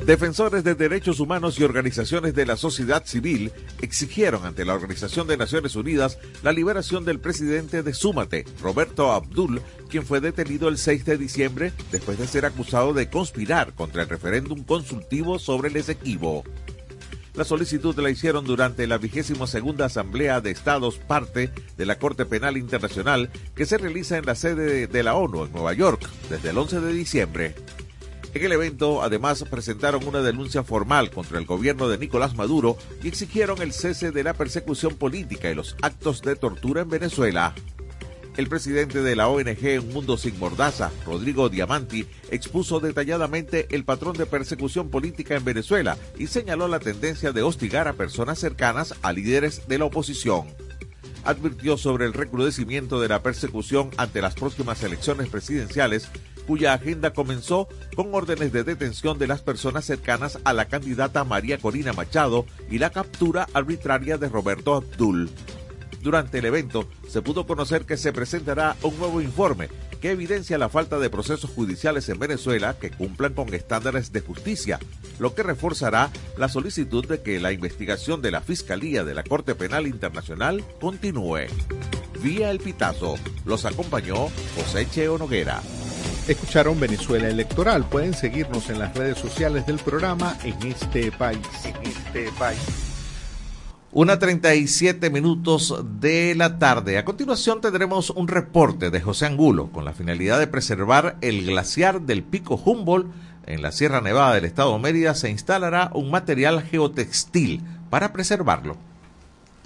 Defensores de derechos humanos y organizaciones de la sociedad civil exigieron ante la Organización de Naciones Unidas la liberación del presidente de Súmate, Roberto Abdul, quien fue detenido el 6 de diciembre después de ser acusado de conspirar contra el referéndum consultivo sobre el Esequibo. La solicitud la hicieron durante la vigésima segunda Asamblea de Estados parte de la Corte Penal Internacional que se realiza en la sede de la ONU en Nueva York desde el 11 de diciembre. En el evento, además, presentaron una denuncia formal contra el gobierno de Nicolás Maduro y exigieron el cese de la persecución política y los actos de tortura en Venezuela. El presidente de la ONG Un Mundo Sin Mordaza, Rodrigo Diamanti, expuso detalladamente el patrón de persecución política en Venezuela y señaló la tendencia de hostigar a personas cercanas a líderes de la oposición advirtió sobre el recrudecimiento de la persecución ante las próximas elecciones presidenciales cuya agenda comenzó con órdenes de detención de las personas cercanas a la candidata María Corina Machado y la captura arbitraria de Roberto Abdul. Durante el evento se pudo conocer que se presentará un nuevo informe que evidencia la falta de procesos judiciales en Venezuela que cumplan con estándares de justicia, lo que reforzará la solicitud de que la investigación de la Fiscalía de la Corte Penal Internacional continúe. Vía El Pitazo los acompañó José Cheo Noguera. Escucharon Venezuela Electoral. Pueden seguirnos en las redes sociales del programa en este país. En este país. Una 37 minutos de la tarde. A continuación tendremos un reporte de José Angulo con la finalidad de preservar el glaciar del Pico Humboldt. En la Sierra Nevada del Estado Mérida se instalará un material geotextil para preservarlo.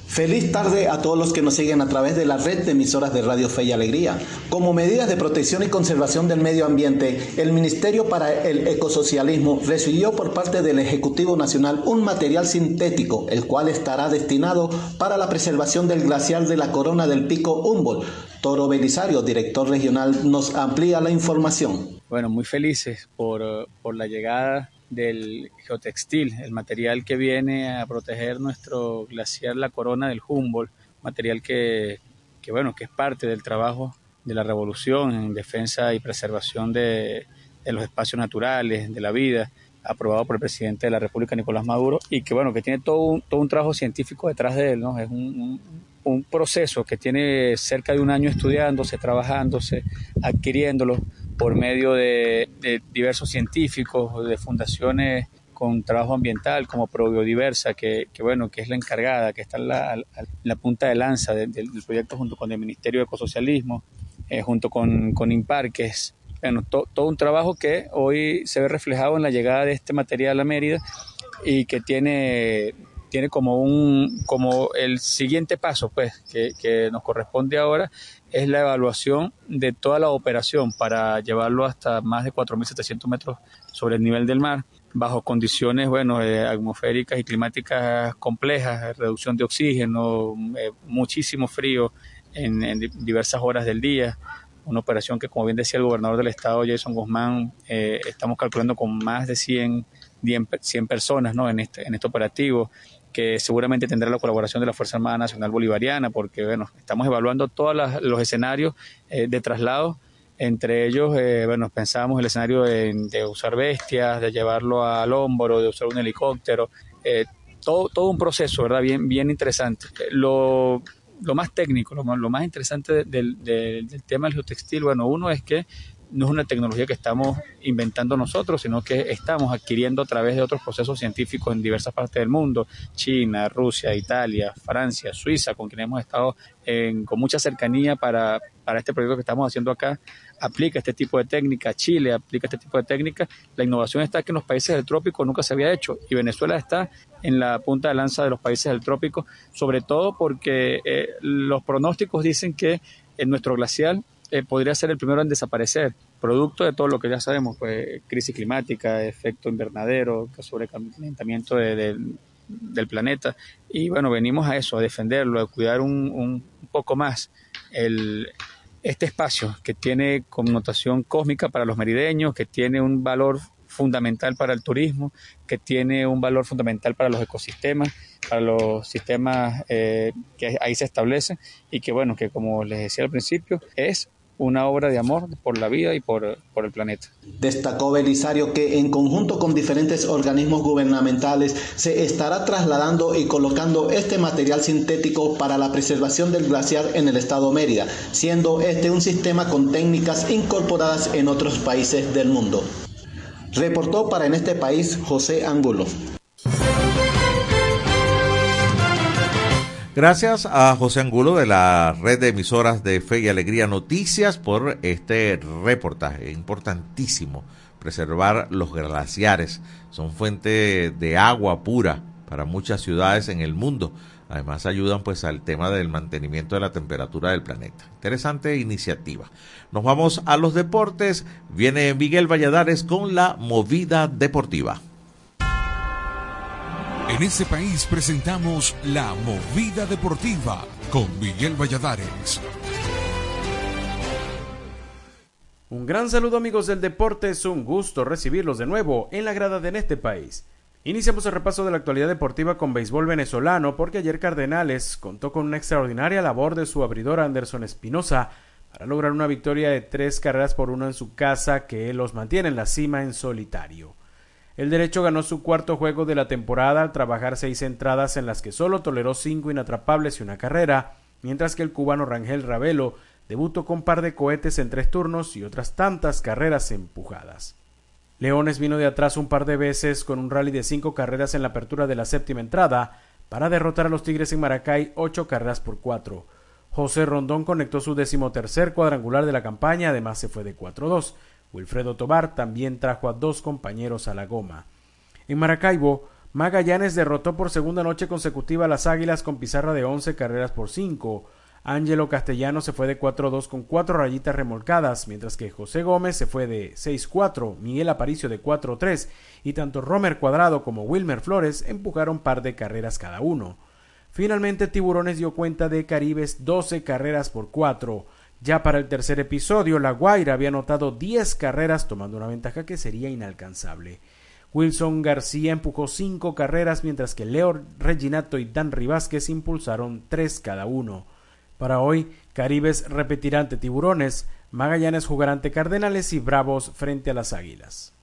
Feliz tarde a todos los que nos siguen a través de la red de emisoras de Radio Fe y Alegría. Como medidas de protección y conservación del medio ambiente, el Ministerio para el Ecosocialismo recibió por parte del Ejecutivo Nacional un material sintético, el cual estará destinado para la preservación del glaciar de la corona del pico Humboldt. Toro Belisario, director regional, nos amplía la información. Bueno, muy felices por, por la llegada del geotextil, el material que viene a proteger nuestro glaciar La Corona del Humboldt, material que, bueno, que es parte del trabajo de la revolución en defensa y preservación de, los espacios naturales, de la vida, aprobado por el presidente de la República, Nicolás Maduro, y que bueno, que tiene todo un, todo un trabajo científico detrás de él, ¿no? Es un, un proceso que tiene cerca de un año estudiándose, trabajándose, adquiriéndolo por medio de, diversos científicos, de fundaciones con trabajo ambiental como Probiodiversa, que, bueno, que es la encargada, que está en la, punta de lanza del, proyecto junto con el Ministerio de Ecosocialismo, eh, junto con, con bueno, todo un trabajo que hoy se ve reflejado en la llegada de este material a Mérida y que tiene, tiene como, un, como el siguiente paso pues, que, nos corresponde ahora es la evaluación de toda la operación para llevarlo hasta más de 4.700 metros sobre el nivel del mar bajo condiciones bueno, eh, atmosféricas y climáticas complejas, reducción de oxígeno, eh, muchísimo frío en, diversas horas del día. Una operación que, como bien decía el gobernador del estado, Jason Guzmán, eh, estamos calculando con más de 100, 100 personas ¿no? en, este, en este operativo que seguramente tendrá la colaboración de la Fuerza Armada Nacional Bolivariana, porque bueno, estamos evaluando todos los escenarios de traslado entre ellos, eh, bueno, pensábamos el escenario de, usar bestias, de llevarlo al hombro, de usar un helicóptero, eh, todo, todo un proceso, ¿verdad? Bien, bien interesante. Lo, lo más técnico, lo más, interesante del, del, del tema del geotextil, bueno, uno es que no es una tecnología que estamos inventando nosotros, sino que estamos adquiriendo a través de otros procesos científicos en diversas partes del mundo, China, Rusia, Italia, Francia, Suiza, con quienes hemos estado con mucha cercanía para, para este proyecto que estamos haciendo acá, aplica este tipo de técnica, Chile aplica este tipo de técnica, la innovación está que en los países del trópico nunca se había hecho y Venezuela está en la punta de lanza de los países del trópico, sobre todo porque eh, los pronósticos dicen que en nuestro glacial eh, podría ser el primero en desaparecer, producto de todo lo que ya sabemos, pues crisis climática, efecto invernadero, sobrecalentamiento del planeta. Y bueno, venimos a eso, a defenderlo, a cuidar un, poco más este espacio que tiene connotación cósmica para los merideños, que tiene un valor fundamental para el turismo, que tiene un valor fundamental para los ecosistemas, para los sistemas eh, que ahí se establecen y que bueno, que como les decía al principio, es una obra de amor por la vida y por, por, el planeta. Destacó Belisario que en conjunto con diferentes organismos gubernamentales se estará trasladando y colocando este material sintético para la preservación del glaciar en el estado Mérida, siendo este un sistema con técnicas incorporadas en otros países del mundo. Reportó para en este país José Angulo. Gracias a José Angulo de la red de emisoras de Fe y Alegría Noticias por este reportaje importantísimo. Preservar los glaciares son fuente de agua pura para muchas ciudades en el mundo. Además ayudan pues al tema del mantenimiento de la temperatura del planeta. Interesante iniciativa. Nos vamos a los deportes. Viene Miguel Valladares con la movida deportiva. En este país presentamos La Movida Deportiva con Miguel Valladares. Un gran saludo amigos del deporte, es un gusto recibirlos de nuevo en la grada de este país. Iniciamos el repaso de la actualidad deportiva con béisbol venezolano porque ayer Cardenales contó con una extraordinaria labor de su abridor Anderson Espinosa para lograr una victoria de tres carreras por uno en su casa que los mantiene en la cima en solitario. El derecho ganó su cuarto juego de la temporada al trabajar seis entradas en las que solo toleró cinco inatrapables y una carrera, mientras que el cubano Rangel Ravelo debutó con par de cohetes en tres turnos y otras tantas carreras empujadas. Leones vino de atrás un par de veces con un rally de cinco carreras en la apertura de la séptima entrada para derrotar a los Tigres en Maracay ocho carreras por cuatro. José Rondón conectó su decimotercer cuadrangular de la campaña, además se fue de 4-2. Wilfredo Tobar también trajo a dos compañeros a la goma. En Maracaibo, Magallanes derrotó por segunda noche consecutiva a las Águilas con pizarra de once carreras por cinco. Ángelo Castellano se fue de 4-2 con cuatro rayitas remolcadas, mientras que José Gómez se fue de 6-4, Miguel Aparicio de 4-3 y tanto Romer Cuadrado como Wilmer Flores empujaron par de carreras cada uno. Finalmente Tiburones dio cuenta de Caribes 12 carreras por cuatro. Ya para el tercer episodio, La Guaira había anotado 10 carreras, tomando una ventaja que sería inalcanzable. Wilson García empujó 5 carreras, mientras que Leo Reginato y Dan Rivásquez impulsaron 3 cada uno. Para hoy, Caribes repetirá ante Tiburones, Magallanes jugará ante Cardenales y Bravos frente a las Águilas.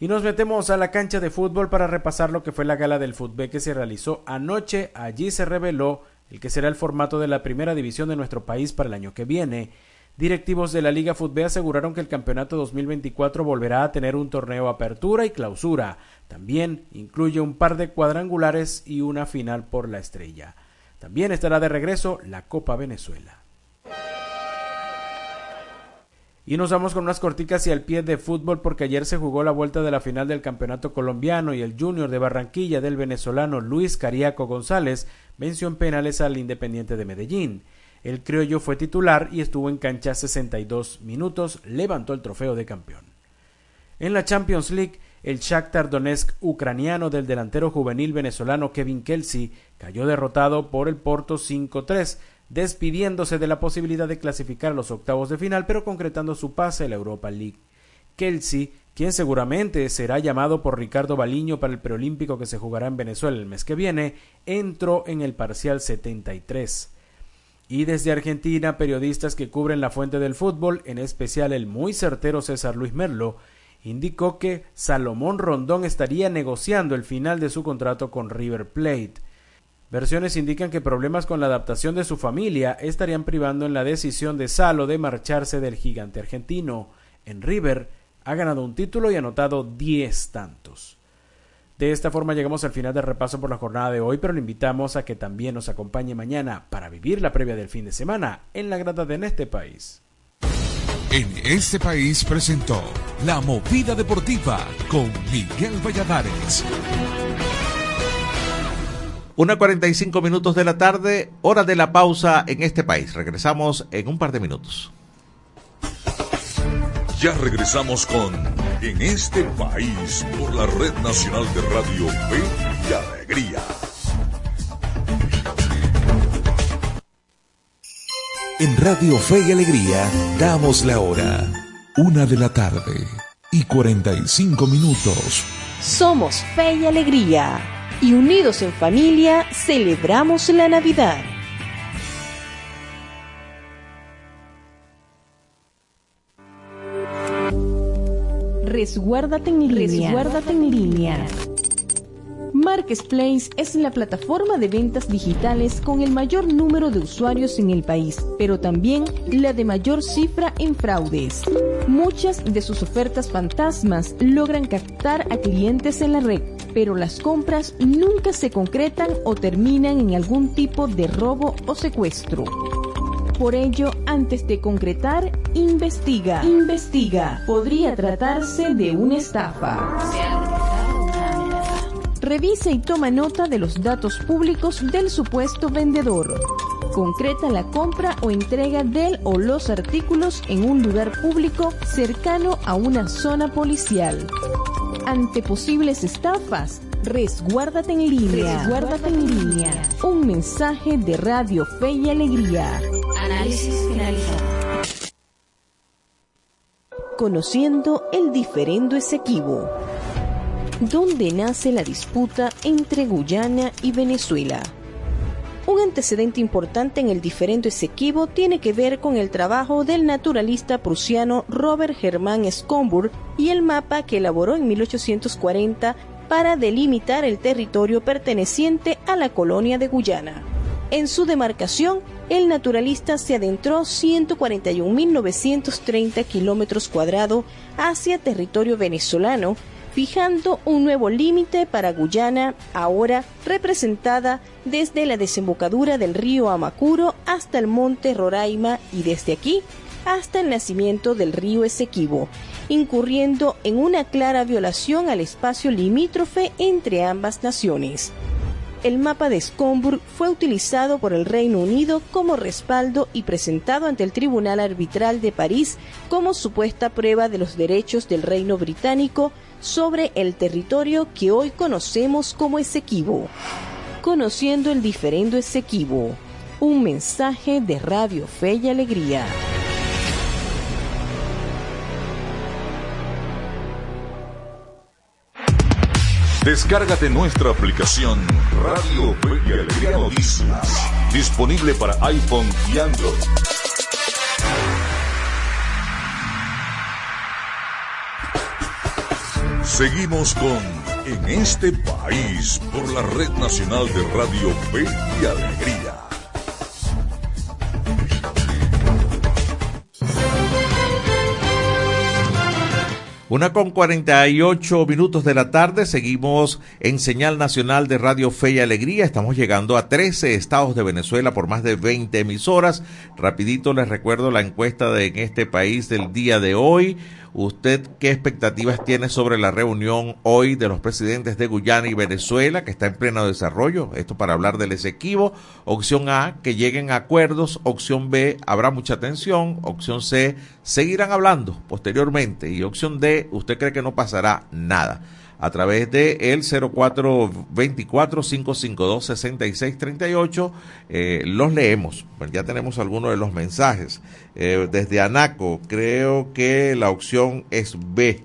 Y nos metemos a la cancha de fútbol para repasar lo que fue la gala del fútbol que se realizó anoche. Allí se reveló el que será el formato de la primera división de nuestro país para el año que viene. Directivos de la Liga Fútbol aseguraron que el campeonato 2024 volverá a tener un torneo apertura y clausura. También incluye un par de cuadrangulares y una final por la estrella. También estará de regreso la Copa Venezuela. Y nos vamos con unas corticas y al pie de fútbol porque ayer se jugó la vuelta de la final del campeonato colombiano y el Junior de Barranquilla del venezolano Luis Cariaco González venció en penales al Independiente de Medellín. El criollo fue titular y estuvo en cancha 62 minutos, levantó el trofeo de campeón. En la Champions League, el Shakhtar Donetsk ucraniano del delantero juvenil venezolano Kevin Kelsey cayó derrotado por el Porto 5-3 despidiéndose de la posibilidad de clasificar a los octavos de final, pero concretando su pase a la Europa League. Kelsey, quien seguramente será llamado por Ricardo Baliño para el preolímpico que se jugará en Venezuela el mes que viene, entró en el parcial 73. Y desde Argentina, periodistas que cubren la fuente del fútbol, en especial el muy certero César Luis Merlo, indicó que Salomón Rondón estaría negociando el final de su contrato con River Plate. Versiones indican que problemas con la adaptación de su familia estarían privando en la decisión de Salo de marcharse del gigante argentino. En River ha ganado un título y anotado 10 tantos. De esta forma llegamos al final del repaso por la jornada de hoy, pero le invitamos a que también nos acompañe mañana para vivir la previa del fin de semana en la grada de En este país. En este país presentó La Movida Deportiva con Miguel Valladares. Una 45 minutos de la tarde, hora de la pausa en este país. Regresamos en un par de minutos. Ya regresamos con En este país por la Red Nacional de Radio Fe y Alegría. En Radio Fe y Alegría damos la hora. Una de la tarde y 45 minutos. Somos Fe y Alegría y unidos en familia celebramos la Navidad. Resguárdate en línea. Resguárdate en línea. Marketplace es la plataforma de ventas digitales con el mayor número de usuarios en el país, pero también la de mayor cifra en fraudes. Muchas de sus ofertas fantasmas logran captar a clientes en la red, pero las compras nunca se concretan o terminan en algún tipo de robo o secuestro. Por ello, antes de concretar, investiga. Investiga. Podría tratarse de una estafa. Revisa y toma nota de los datos públicos del supuesto vendedor. Concreta la compra o entrega del o los artículos en un lugar público cercano a una zona policial. Ante posibles estafas, resguárdate en línea. Resguárdate en línea. Un mensaje de Radio Fe y Alegría. Análisis finalizado. Conociendo el diferendo Esequibo ¿Dónde nace la disputa entre Guyana y Venezuela. Un antecedente importante en el diferendo Esequibo tiene que ver con el trabajo del naturalista prusiano Robert Germán Schomburg y el mapa que elaboró en 1840 para delimitar el territorio perteneciente a la colonia de Guyana. En su demarcación, el naturalista se adentró 141.930 kilómetros cuadrados hacia territorio venezolano fijando un nuevo límite para Guyana, ahora representada desde la desembocadura del río Amacuro hasta el monte Roraima y desde aquí hasta el nacimiento del río Esequibo, incurriendo en una clara violación al espacio limítrofe entre ambas naciones. El mapa de Scomburg fue utilizado por el Reino Unido como respaldo y presentado ante el Tribunal Arbitral de París como supuesta prueba de los derechos del Reino Británico sobre el territorio que hoy conocemos como Esequibo. Conociendo el diferendo Esequibo, un mensaje de Radio Fe y Alegría. Descárgate nuestra aplicación Radio Fe y Alegría Noticias, disponible para iPhone y Android. Seguimos con en este país por la Red Nacional de Radio Fe y Alegría. Una con 48 minutos de la tarde, seguimos en señal nacional de Radio Fe y Alegría. Estamos llegando a 13 estados de Venezuela por más de 20 emisoras. Rapidito les recuerdo la encuesta de en este país del día de hoy. ¿Usted qué expectativas tiene sobre la reunión hoy de los presidentes de Guyana y Venezuela, que está en pleno desarrollo? Esto para hablar del Esequibo. Opción A, que lleguen a acuerdos. Opción B, habrá mucha tensión. Opción C, seguirán hablando posteriormente. Y opción D, usted cree que no pasará nada a través de el 0424-552-6638. Eh, los leemos. Pues ya tenemos algunos de los mensajes. Eh, desde Anaco, creo que la opción es B.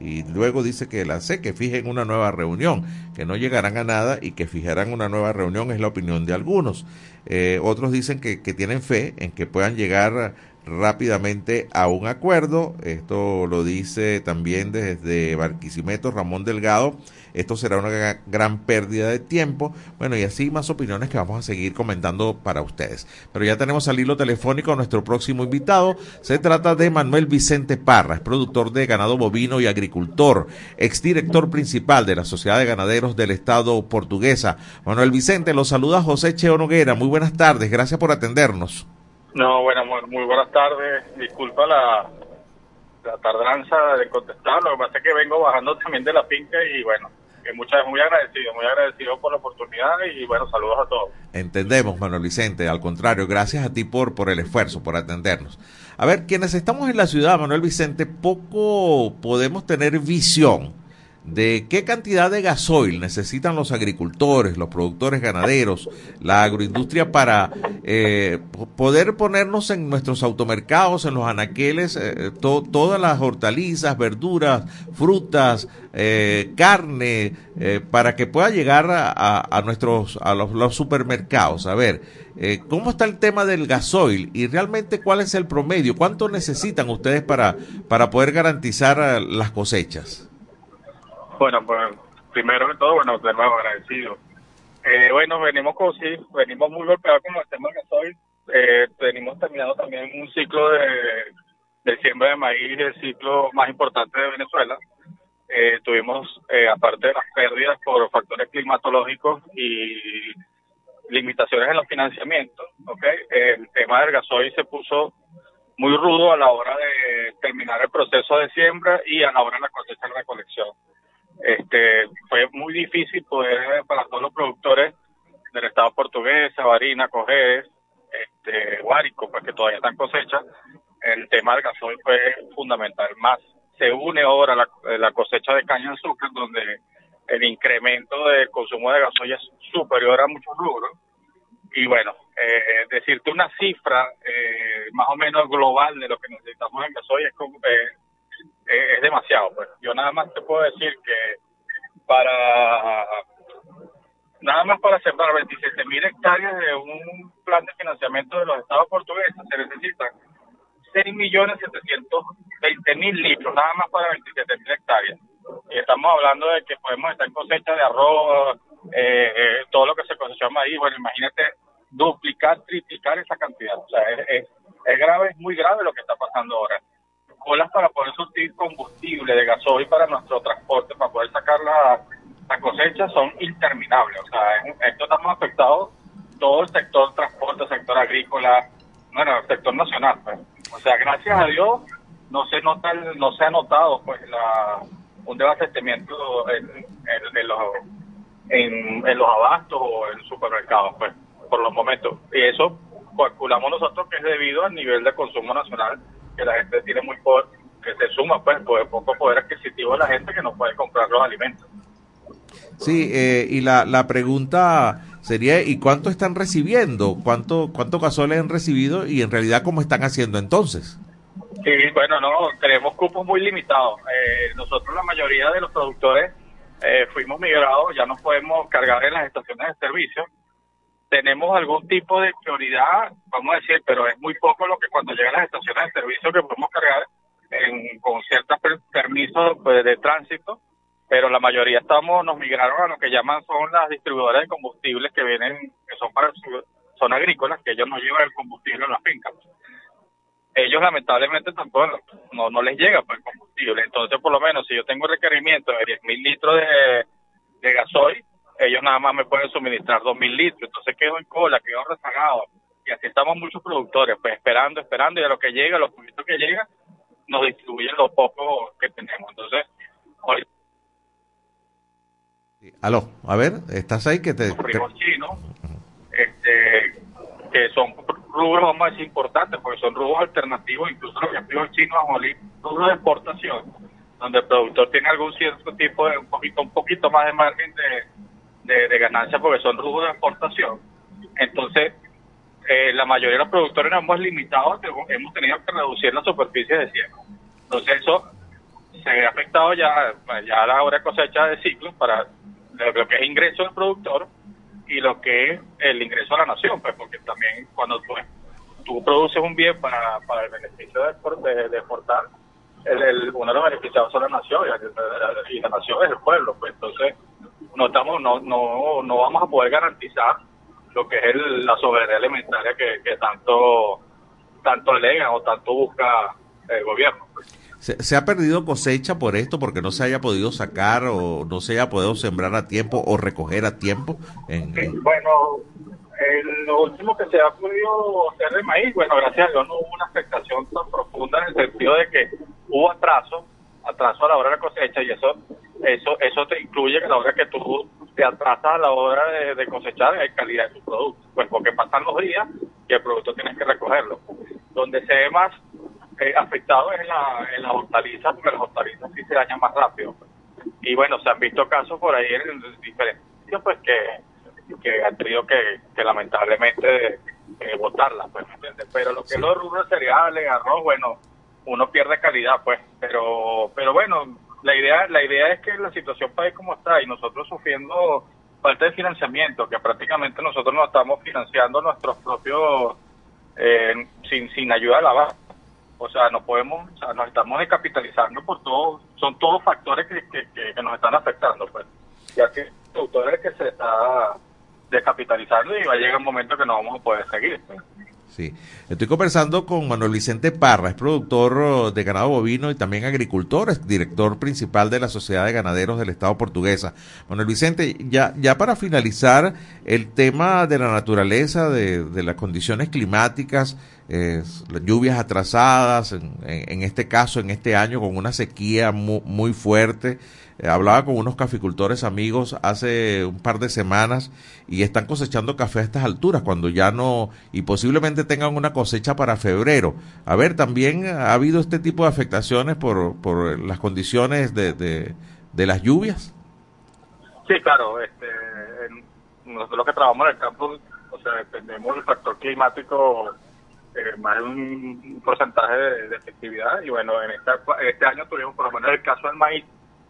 Y luego dice que la C, que fijen una nueva reunión, que no llegarán a nada y que fijarán una nueva reunión, es la opinión de algunos. Eh, otros dicen que, que tienen fe en que puedan llegar rápidamente a un acuerdo. Esto lo dice también desde Barquisimeto Ramón Delgado. Esto será una gran pérdida de tiempo. Bueno, y así más opiniones que vamos a seguir comentando para ustedes. Pero ya tenemos al hilo telefónico a nuestro próximo invitado. Se trata de Manuel Vicente Parra, es productor de ganado bovino y agricultor, exdirector principal de la Sociedad de Ganaderos del Estado portuguesa. Manuel Vicente, lo saluda José Cheo Noguera. Muy buenas tardes, gracias por atendernos. No, bueno, muy, buenas tardes. Disculpa la, la tardanza de contestar. Lo que pasa es que vengo bajando también de la finca y bueno, que muchas muy agradecido, muy agradecido por la oportunidad y bueno, saludos a todos. Entendemos, Manuel Vicente, al contrario, gracias a ti por, por el esfuerzo, por atendernos. A ver, quienes estamos en la ciudad, Manuel Vicente, poco podemos tener visión de qué cantidad de gasoil necesitan los agricultores, los productores ganaderos, la agroindustria para eh, poder ponernos en nuestros automercados, en los anaqueles, eh, todas las hortalizas, verduras, frutas, eh, carne, para que pueda llegar a, nuestros a los, supermercados. A ver, ¿cómo está el tema del gasoil y realmente cuál es el promedio? ¿Cuánto necesitan ustedes para, para poder garantizar las cosechas? Bueno, pues primero que todo, bueno, de nuevo agradecido. Eh, bueno, venimos con, sí, venimos muy golpeados con el tema que soy. Eh, venimos terminando también un ciclo de, de siembra de maíz, el ciclo más importante de Venezuela. Eh, tuvimos, eh, aparte de las pérdidas por factores climatológicos y limitaciones en los financiamientos, ¿okay? el tema del gasoil se puso muy rudo a la hora de terminar el proceso de siembra y a la hora de la cosecha y recolección. Este, fue muy difícil poder, para todos los productores del Estado portugués, Sabarina, Cojedes, este, Guárico, pues que todavía están cosecha, el tema del gasoil fue fundamental. Más se une ahora la, la cosecha de caña de azúcar, donde el incremento del consumo de gasoil es superior a muchos rubros. Y bueno, eh, decirte una cifra eh, más o menos global de lo que necesitamos en gasoil es como, eh, es, demasiado. Pues. Yo nada más te puedo decir que para nada más para sembrar 27 mil hectáreas de un plan de financiamiento de los estados portugueses se necesitan 6 millones 720 mil litros, nada más para 27 mil hectáreas. Y estamos hablando de que podemos estar en cosecha de arroz, eh, eh, todo lo que se cosecha maíz. Bueno, imagínate duplicar, triplicar esa cantidad. O sea, es, es grave, es muy grave lo que está pasando ahora colas para poder surtir combustible de gasoil para nuestro transporte, para poder sacar la, cosecha, son interminables. O sea, esto estamos afectados todo el sector transporte, sector agrícola, bueno, el sector nacional. Pues. O sea, gracias a Dios no se nota, no se ha notado pues la un desabastecimiento en, en, los en, en, los abastos o en supermercados, pues, por los momentos. Y eso calculamos nosotros que es debido al nivel de consumo nacional que la gente tiene muy poder, que se suma pues poco poder adquisitivo de la gente que no puede comprar los alimentos. Sí, eh, y la, la pregunta sería, ¿y cuánto están recibiendo? ¿Cuánto, cuánto gasoles han recibido y en realidad cómo están haciendo entonces? Sí, bueno, no, tenemos cupos muy limitados. Eh, nosotros la mayoría de los productores eh, fuimos migrados, ya no podemos cargar en las estaciones de servicio tenemos algún tipo de prioridad, vamos a decir, pero es muy poco lo que cuando llegan las estaciones de servicio que podemos cargar en, con ciertos permisos pues, de tránsito, pero la mayoría estamos nos migraron a lo que llaman son las distribuidoras de combustibles que vienen, que son para son agrícolas, que ellos no llevan el combustible a las fincas. Ellos lamentablemente tampoco no, no les llega pues, el combustible. Entonces, por lo menos, si yo tengo requerimiento de 10 mil litros de, de gasoil, ellos nada más me pueden suministrar 2 mil litros. Entonces quedo en cola, quedo rezagado. Y así estamos muchos productores, pues esperando, esperando, y a lo que llega, los poquitos que llegan, nos distribuyen los pocos que tenemos. Entonces, hoy Aló, a ver, ¿estás ahí? que te, frigos chinos, este, que son rubros, vamos a decir, importantes, porque son rubros alternativos, incluso los frigos chinos, rubros de exportación, donde el productor tiene algún cierto tipo de, un poquito, un poquito más de margen de, de, de ganancia, porque son rubros de exportación. Entonces, eh, la mayoría de los productores nos hemos limitado, hemos tenido que reducir la superficie de ciego. Entonces, eso se ha afectado ya, ya a la hora de cosecha de ciclos para lo que es ingreso del productor y lo que es el ingreso a la nación, pues porque también cuando tú, tú produces un bien para, para el beneficio de, de, exportar, el, uno de los beneficiados son la nación y la nación es el pueblo, pues entonces no estamos no no no vamos a poder garantizar lo que es el, la soberanía alimentaria que, que tanto tanto alegan o tanto busca el gobierno. ¿Se, ¿Se, ha perdido cosecha por esto, porque no se haya podido sacar o no se haya podido sembrar a tiempo o recoger a tiempo? En, en... Bueno, el, lo último que se ha podido hacer de maíz, bueno, gracias a Dios no hubo una afectación tan profunda en el sentido de que hubo atraso, atraso a la hora de la cosecha y eso eso eso te incluye que la hora que tú te atrasas a la hora de, de cosechar hay calidad de tu producto, pues porque pasan los días y el producto tienes que recogerlo. Donde se ve más eh, afectado es en la, en la hortaliza, porque las hortalizas sí se dañan más rápido. Y bueno, se han visto casos por ahí en, diferentes sitios, pues que, que han tenido que, que lamentablemente eh, botarlas, pues, Pero lo que sí. es los rubros cereales, arroz, bueno, uno pierde calidad, pues, pero, pero bueno, la idea, la idea es que la situación país como está y nosotros sufriendo falta de financiamiento, que prácticamente nosotros nos estamos financiando nuestros propios, eh, sin, sin ayuda de la base o sea, no podemos, o nos estamos descapitalizando por todo, son todos factores que, que, que, nos están afectando, pues, ya que el productor es que se está descapitalizando y va a llegar un momento que no vamos a poder seguir. Pues. Sí, estoy conversando con Manuel Vicente Parra, es productor de ganado bovino y también agricultor, es director principal de la Sociedad de Ganaderos del Estado portuguesa. Manuel Vicente, ya, ya para finalizar, el tema de la naturaleza, de, de las condiciones climáticas, eh, lluvias atrasadas, en, en, este caso, en este año, con una sequía muy, muy fuerte. Eh, hablaba con unos caficultores amigos hace un par de semanas y están cosechando café a estas alturas, cuando ya no, y posiblemente tengan una cosecha para febrero. A ver, también ha habido este tipo de afectaciones por, por las condiciones de, de, las lluvias. Sí, claro, este, nosotros que trabajamos en el campo, o sea, dependemos del factor climático eh, más de un porcentaje de, de, efectividad y bueno, en esta, este año tuvimos por lo menos el caso del maíz,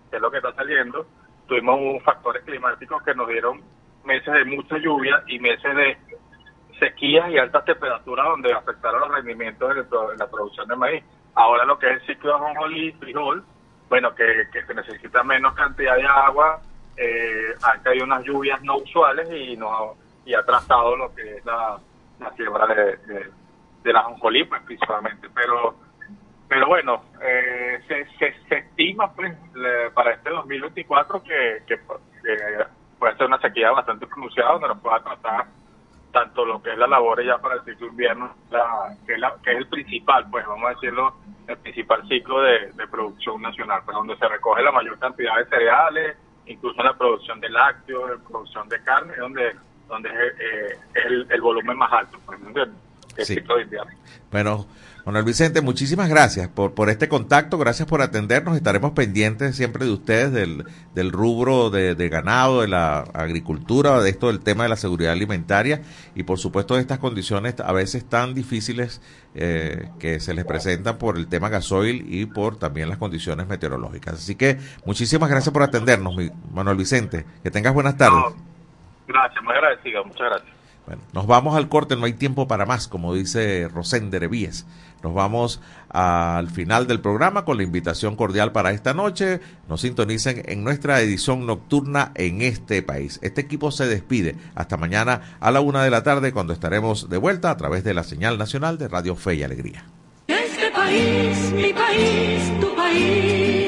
que es lo que está saliendo, tuvimos factores climáticos que nos dieron meses de mucha lluvia y meses de sequías y altas temperaturas donde afectaron los rendimientos de, la producción de maíz. Ahora lo que es el ciclo de ajonjolí y frijol, bueno, que, que se necesita menos cantidad de agua, eh, han caído unas lluvias no usuales y, no, y ha trazado lo que es la, la siembra de, de, de la ajonjolí, pues principalmente. Pero pero bueno, eh, se, se, se, estima pues le, para este 2024 que, que, que, puede ser una sequía bastante pronunciada donde nos pueda tratar tanto lo que es la labor ya para el ciclo invierno, la, que, es la, que es el principal, pues vamos a decirlo, el principal ciclo de, de producción nacional, pues donde se recoge la mayor cantidad de cereales, incluso la producción de lácteos, la producción de carne, donde donde es, eh, es el, el, volumen más alto, pues, el, el sí. ciclo de invierno. Bueno, Manuel Vicente, muchísimas gracias por, por este contacto, gracias por atendernos, estaremos pendientes siempre de ustedes del, del rubro de, de, ganado, de la agricultura, de esto del tema de la seguridad alimentaria y por supuesto de estas condiciones a veces tan difíciles eh, que se les presentan por el tema gasoil y por también las condiciones meteorológicas. Así que muchísimas gracias por atendernos, Manuel Vicente, que tengas buenas tardes. Gracias, muy agradecido, muchas gracias. Bueno, nos vamos al corte, no hay tiempo para más, como dice Rosén Revíes. Nos vamos al final del programa con la invitación cordial para esta noche. Nos sintonicen en nuestra edición nocturna en este país. Este equipo se despide hasta mañana a la una de la tarde cuando estaremos de vuelta a través de la señal nacional de Radio Fe y Alegría. Este país, mi país, tu país.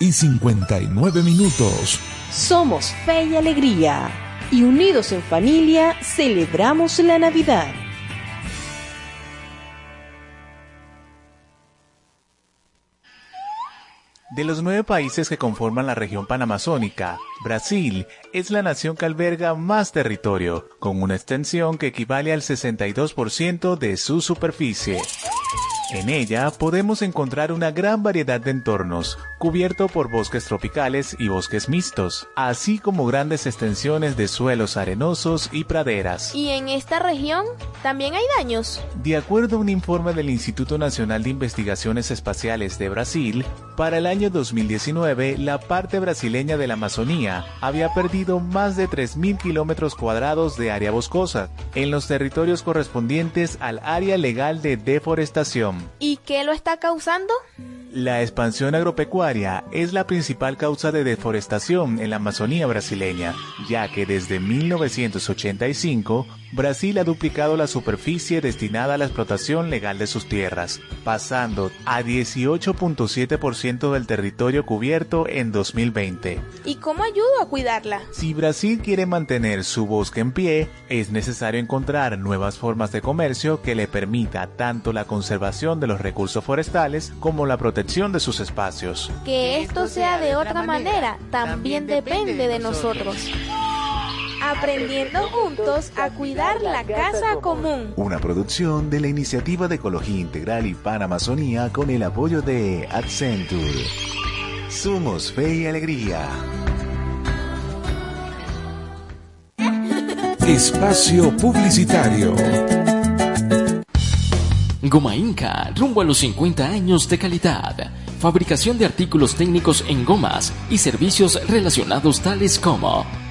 y 59 minutos. Somos Fe y Alegría y unidos en familia celebramos la Navidad. De los nueve países que conforman la región panamazónica, Brasil es la nación que alberga más territorio, con una extensión que equivale al 62% de su superficie. En ella podemos encontrar una gran variedad de entornos, cubierto por bosques tropicales y bosques mixtos, así como grandes extensiones de suelos arenosos y praderas. ¿Y en esta región también hay daños? De acuerdo a un informe del Instituto Nacional de Investigaciones Espaciales de Brasil, para el año 2019 la parte brasileña de la Amazonía había perdido más de 3.000 kilómetros cuadrados de área boscosa en los territorios correspondientes al área legal de deforestación. ¿Y qué lo está causando? La expansión agropecuaria es la principal causa de deforestación en la Amazonía brasileña, ya que desde 1985 Brasil ha duplicado la superficie destinada a la explotación legal de sus tierras, pasando a 18.7% del territorio cubierto en 2020. ¿Y cómo ayudo a cuidarla? Si Brasil quiere mantener su bosque en pie, es necesario encontrar nuevas formas de comercio que le permita tanto la conservación de los recursos forestales como la protección de sus espacios. Que esto sea de otra manera también depende de nosotros aprendiendo juntos a cuidar la casa común. Una producción de la Iniciativa de Ecología Integral y Panamazonía con el apoyo de Accenture. Somos Fe y Alegría. Espacio Publicitario. Goma Inca, rumbo a los 50 años de calidad. Fabricación de artículos técnicos en gomas y servicios relacionados tales como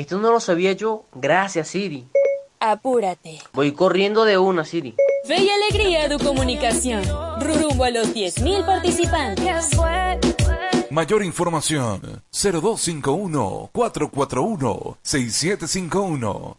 esto no lo sabía yo. Gracias, Siri. Apúrate. Voy corriendo de una, Siri. Fe y alegría de comunicación. Rumbo a los 10.000 participantes. Mayor información 0251 441 6751.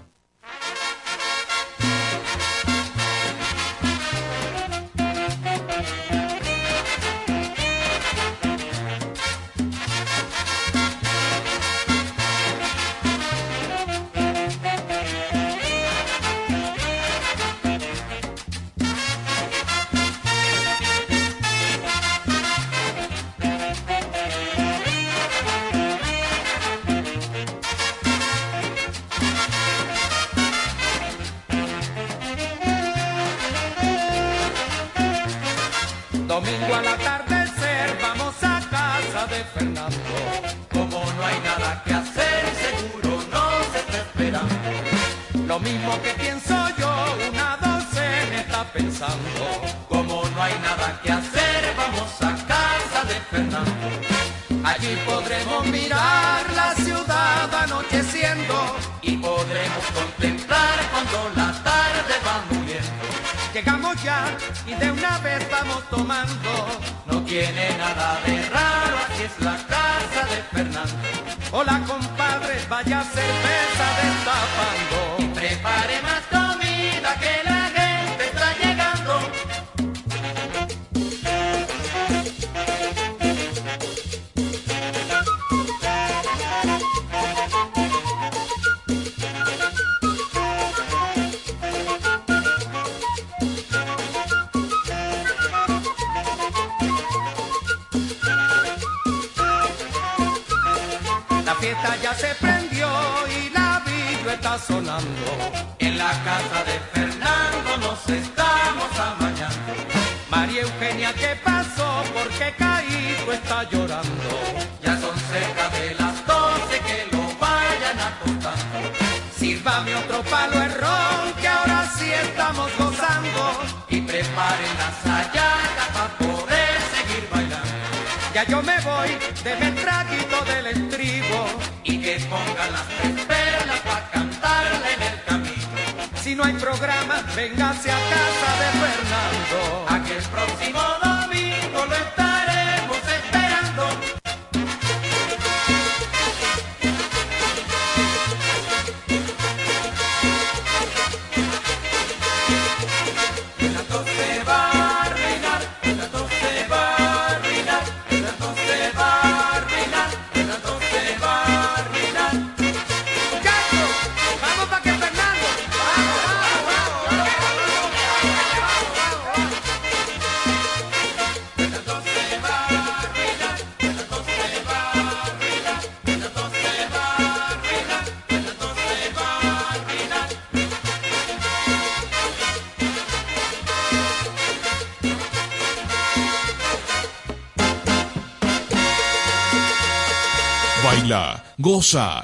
Programa, véngase a casa de Fernando. A que el próximo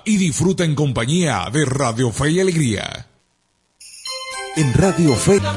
Y disfruta en compañía de Radio Fe y Alegría. En Radio Fe